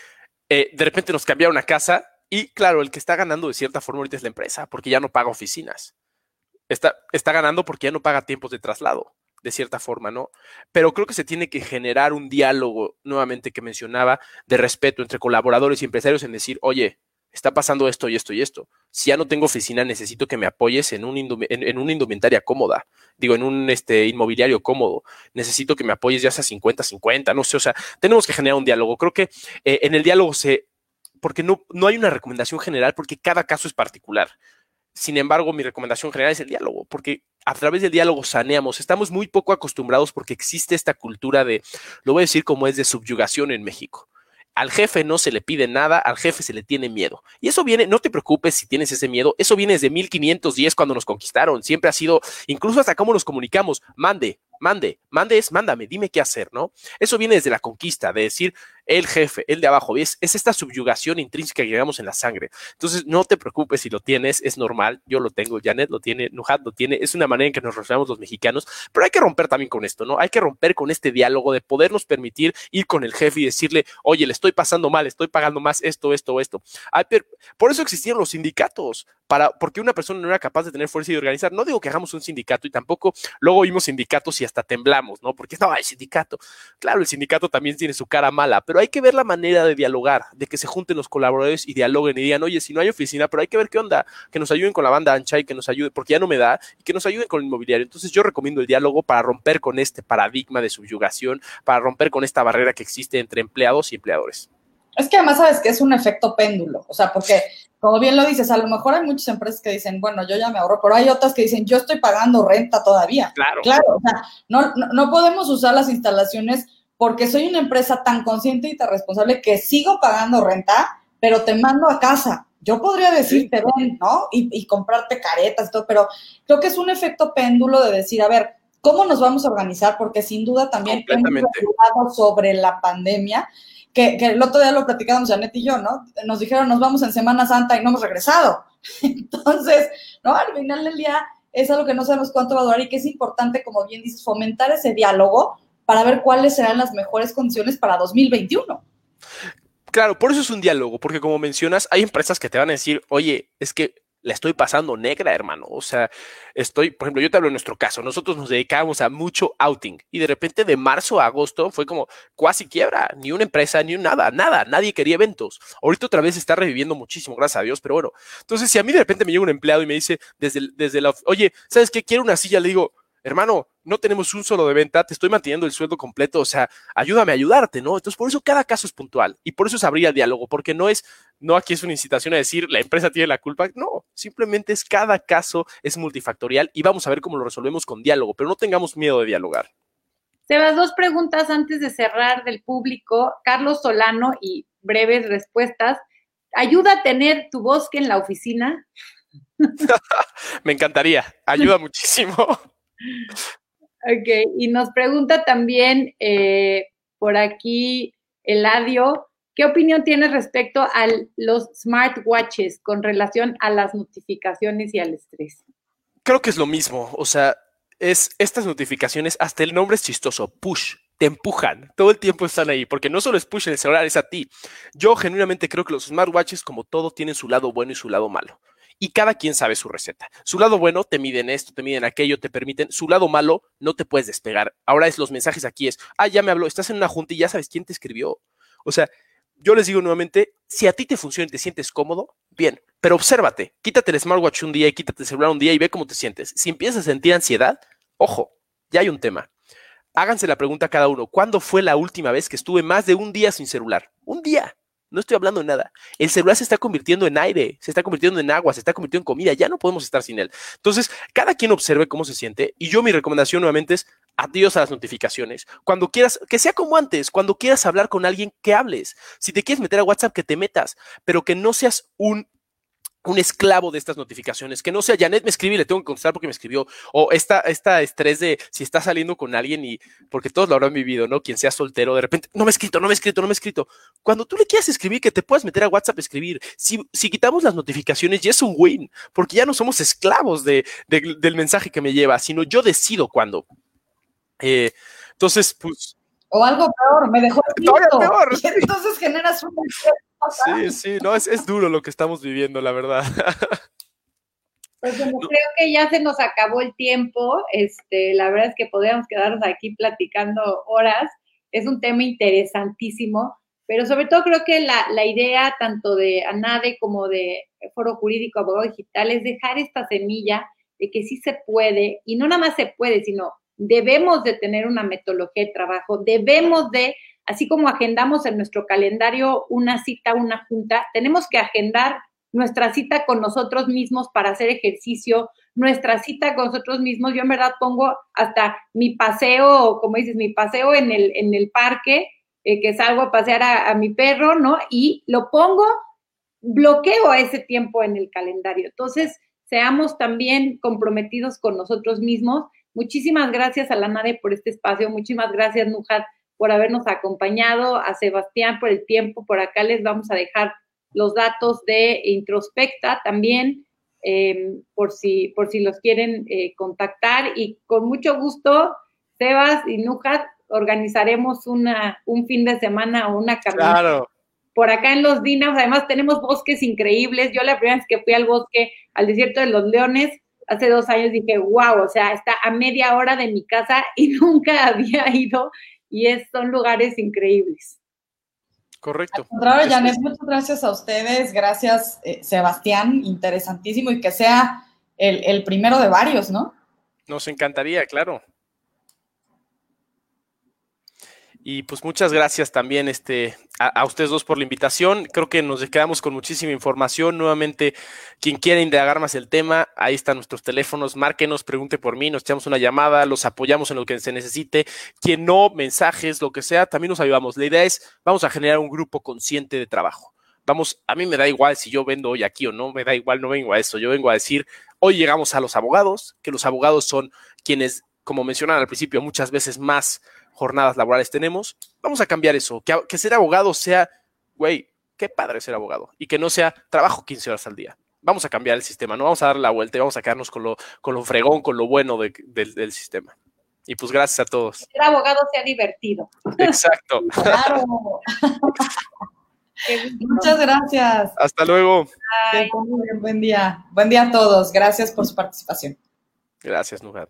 Eh, de repente nos cambiaron a casa y claro, el que está ganando de cierta forma ahorita es la empresa porque ya no paga oficinas. Está, está ganando porque ya no paga tiempos de traslado de cierta forma, ¿no? Pero creo que se tiene que generar un diálogo, nuevamente que mencionaba, de respeto entre colaboradores y empresarios en decir, oye, está pasando esto y esto y esto. Si ya no tengo oficina, necesito que me apoyes en, un en, una indumentaria cómoda, digo, en un este, inmobiliario cómodo. Necesito que me apoyes ya sea 50-50, no sé, o sea, tenemos que generar un diálogo. Creo que eh, en el diálogo se, porque no, no hay una recomendación general, porque cada caso es particular. Sin embargo, mi recomendación general es el diálogo, porque a través del diálogo saneamos. Estamos muy poco acostumbrados porque existe esta cultura de, lo voy a decir como es de subyugación en México. Al jefe no se le pide nada, al jefe se le tiene miedo. Y eso viene, no te preocupes si tienes ese miedo, eso viene desde 1510 cuando nos conquistaron. Siempre ha sido, incluso hasta cómo nos comunicamos, mande, mande, mande es mándame, dime qué hacer, ¿no? Eso viene desde la conquista, de decir, el jefe, el de abajo. Es, es esta subyugación intrínseca que llevamos en la sangre. Entonces, no te preocupes si lo tienes, es normal. Yo lo tengo, Janet lo tiene, Nujat lo tiene. Es una manera en que nos relacionamos los mexicanos, pero hay que romper también con esto, ¿no? Hay que romper con este diálogo de podernos permitir ir con el jefe y decirle, oye, le estoy pasando mal, estoy pagando más esto, esto, esto. por eso existieron los sindicatos, para, porque una persona no era capaz de tener fuerza y de organizar. No digo que hagamos un sindicato y tampoco luego oímos sindicatos y hasta temblamos, ¿no? Porque estaba el sindicato. Claro, el sindicato también tiene su cara mala, pero hay que ver la manera de dialogar, de que se junten los colaboradores y dialoguen y digan, oye, si no hay oficina, pero hay que ver qué onda, que nos ayuden con la banda ancha y que nos ayuden, porque ya no me da, y que nos ayuden con el inmobiliario. Entonces yo recomiendo el diálogo para romper con este paradigma de subyugación, para romper con esta barrera que existe entre empleados y empleadores. Es que además sabes que es un efecto péndulo, o sea, porque como bien lo dices, a lo mejor hay muchas empresas que dicen, bueno, yo ya me ahorro, pero hay otras que dicen, yo estoy pagando renta todavía. Claro. Claro, o sea, no, no podemos usar las instalaciones porque soy una empresa tan consciente y tan responsable que sigo pagando renta, pero te mando a casa. Yo podría decirte, ven, ¿no? Y, y comprarte caretas y todo, pero creo que es un efecto péndulo de decir, a ver, ¿cómo nos vamos a organizar? Porque sin duda también hemos hablado sobre la pandemia, que, que el otro día lo platicábamos Janet y yo, ¿no? Nos dijeron, nos vamos en Semana Santa y no hemos regresado. Entonces, ¿no? Al final del día es algo que no sabemos cuánto va a durar y que es importante, como bien dices, fomentar ese diálogo para ver cuáles serán las mejores condiciones para 2021. Claro, por eso es un diálogo, porque como mencionas, hay empresas que te van a decir, oye, es que la estoy pasando negra, hermano. O sea, estoy, por ejemplo, yo te hablo de nuestro caso, nosotros nos dedicábamos a mucho outing y de repente de marzo a agosto fue como casi quiebra, ni una empresa, ni un nada, nada, nadie quería eventos. Ahorita otra vez está reviviendo muchísimo, gracias a Dios, pero bueno. Entonces, si a mí de repente me llega un empleado y me dice desde, desde la, oye, ¿sabes qué? Quiero una silla, le digo, hermano, no tenemos un solo de venta, te estoy manteniendo el sueldo completo, o sea, ayúdame a ayudarte, ¿no? Entonces, por eso cada caso es puntual y por eso es abrir el diálogo, porque no es, no aquí es una incitación a decir la empresa tiene la culpa, no, simplemente es cada caso es multifactorial y vamos a ver cómo lo resolvemos con diálogo, pero no tengamos miedo de dialogar. Sebas, dos preguntas antes de cerrar del público. Carlos Solano y breves respuestas. ¿Ayuda a tener tu bosque en la oficina? Me encantaría, ayuda muchísimo. Ok, y nos pregunta también eh, por aquí Eladio, ¿qué opinión tienes respecto a los smartwatches con relación a las notificaciones y al estrés? Creo que es lo mismo, o sea, es estas notificaciones, hasta el nombre es chistoso, push, te empujan, todo el tiempo están ahí, porque no solo es push en el celular, es a ti. Yo genuinamente creo que los smartwatches, como todo, tienen su lado bueno y su lado malo. Y cada quien sabe su receta. Su lado bueno, te miden esto, te miden aquello, te permiten. Su lado malo, no te puedes despegar. Ahora es los mensajes aquí es, ah, ya me habló, estás en una junta y ya sabes quién te escribió. O sea, yo les digo nuevamente, si a ti te funciona y te sientes cómodo, bien, pero obsérvate, quítate el smartwatch un día y quítate el celular un día y ve cómo te sientes. Si empiezas a sentir ansiedad, ojo, ya hay un tema. Háganse la pregunta a cada uno, ¿cuándo fue la última vez que estuve más de un día sin celular? Un día. No estoy hablando de nada. El celular se está convirtiendo en aire, se está convirtiendo en agua, se está convirtiendo en comida. Ya no podemos estar sin él. Entonces, cada quien observe cómo se siente. Y yo mi recomendación nuevamente es adiós a las notificaciones. Cuando quieras, que sea como antes, cuando quieras hablar con alguien, que hables. Si te quieres meter a WhatsApp, que te metas, pero que no seas un un esclavo de estas notificaciones, que no sea Janet me escribe y le tengo que contestar porque me escribió, o esta, esta estrés de si está saliendo con alguien y porque todos lo habrán vivido, ¿no? Quien sea soltero, de repente, no me he escrito, no me he escrito, no me he escrito. Cuando tú le quieras escribir, que te puedas meter a WhatsApp a escribir, si, si quitamos las notificaciones, ya es un win, porque ya no somos esclavos de, de, del mensaje que me lleva, sino yo decido cuándo. Eh, entonces, pues... O algo peor, me dejó Todavía peor. Y entonces generas un Sí, sí, no, es, es duro lo que estamos viviendo, la verdad. Pues bueno, creo que ya se nos acabó el tiempo. Este, la verdad es que podríamos quedarnos aquí platicando horas. Es un tema interesantísimo, pero sobre todo creo que la, la idea tanto de ANADE como de Foro Jurídico Abogado Digital es dejar esta semilla de que sí se puede, y no nada más se puede, sino debemos de tener una metodología de trabajo, debemos de así como agendamos en nuestro calendario una cita, una junta, tenemos que agendar nuestra cita con nosotros mismos para hacer ejercicio, nuestra cita con nosotros mismos. Yo en verdad pongo hasta mi paseo, como dices, mi paseo en el, en el parque, eh, que salgo a pasear a, a mi perro, ¿no? Y lo pongo, bloqueo ese tiempo en el calendario. Entonces, seamos también comprometidos con nosotros mismos. Muchísimas gracias a la NADE por este espacio. Muchísimas gracias, Nujat, por habernos acompañado, a Sebastián por el tiempo. Por acá les vamos a dejar los datos de Introspecta también, eh, por, si, por si los quieren eh, contactar. Y con mucho gusto, Sebas y Nujat, organizaremos una, un fin de semana o una caminata. Claro. Por acá en los Dinas, además tenemos bosques increíbles. Yo la primera vez que fui al bosque, al desierto de los leones, hace dos años dije, wow, o sea, está a media hora de mi casa y nunca había ido y es, son lugares increíbles. Correcto. Al contrario, Janet, muchas gracias a ustedes, gracias eh, Sebastián, interesantísimo y que sea el, el, primero de varios, ¿no? Nos encantaría, claro. Y pues muchas gracias también este, a, ustedes dos por la invitación. Creo que nos quedamos con muchísima información. Nuevamente, quien quiera indagar más el tema, ahí están nuestros teléfonos. Márquenos, pregunte por mí, nos echamos una llamada, los apoyamos en lo que se necesite. Quien no, mensajes, lo que sea, también nos ayudamos. La idea es, vamos a generar un grupo consciente de trabajo. Vamos, a mí me da igual si yo vendo hoy aquí o no, me da igual, no vengo a eso. Yo vengo a decir, hoy llegamos a los abogados, que los abogados son quienes, como mencionaron al principio, muchas veces más jornadas laborales tenemos, vamos a cambiar eso, que, ser abogado sea, güey, qué padre ser abogado, y que no sea trabajo 15 horas al día. Vamos a cambiar el sistema, no vamos a dar la vuelta y vamos a quedarnos con lo, con lo fregón, con lo bueno del sistema. Y pues gracias a todos. Ser abogado sea divertido. Exacto. Claro. Muchas gracias. Hasta luego. Buen día. Buen día a todos. Gracias por su participación. Gracias, Nugat.